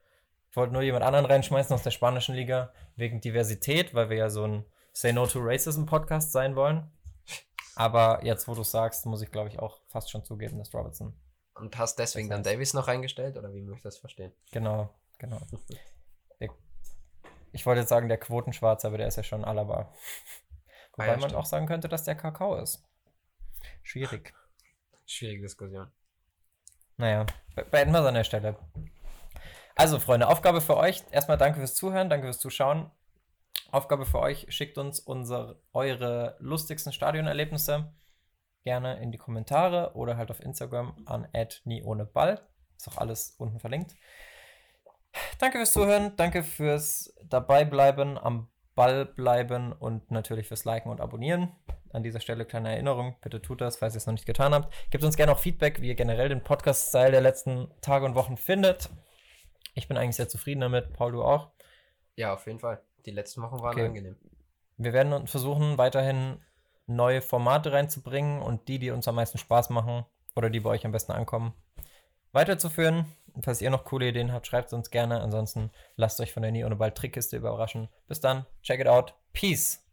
[SPEAKER 1] Ich wollte nur jemand anderen reinschmeißen aus der spanischen Liga wegen Diversität, weil wir ja so ein Say No to Racism Podcast sein wollen. Aber jetzt, wo du sagst, muss ich glaube ich auch fast schon zugeben, dass Robertson.
[SPEAKER 2] Und hast deswegen dann
[SPEAKER 1] heißt-
[SPEAKER 2] Davis noch reingestellt, oder wie muss ich das verstehen?
[SPEAKER 1] Genau, genau. *laughs* Der, ich wollte jetzt sagen, der Quotenschwarz, aber der ist ja schon Alaba. *laughs* Wobei
[SPEAKER 2] ja,
[SPEAKER 1] man
[SPEAKER 2] stimmt.
[SPEAKER 1] auch sagen könnte, dass der Kakao ist. Schwierig.
[SPEAKER 2] Schwierige Diskussion.
[SPEAKER 1] Naja, be beenden wir es an der Stelle. Also, Freunde, Aufgabe für euch. Erstmal danke fürs Zuhören, danke fürs Zuschauen. Aufgabe für euch, schickt uns unsere, eure lustigsten Stadionerlebnisse gerne in die Kommentare oder halt auf Instagram an nie ohne Ball. Ist auch alles unten verlinkt. Danke fürs Zuhören, danke fürs Dabeibleiben, am Ball bleiben und natürlich fürs Liken und Abonnieren. An dieser Stelle kleine Erinnerung, bitte tut das, falls ihr es noch nicht getan habt. Gebt uns gerne auch Feedback, wie ihr generell den Podcast-Style der letzten Tage und Wochen findet. Ich bin eigentlich sehr zufrieden damit. Paul, du auch?
[SPEAKER 2] Ja, auf jeden Fall. Die letzten Wochen waren
[SPEAKER 1] Okay.
[SPEAKER 2] angenehm.
[SPEAKER 1] Wir werden versuchen, weiterhin neue Formate reinzubringen und die, die uns am meisten Spaß machen oder die bei euch am besten ankommen, weiterzuführen. Falls ihr noch coole Ideen habt, schreibt es uns gerne. Ansonsten lasst euch von der Nie ohne Ball Trickkiste überraschen. Bis dann, check it out. Peace.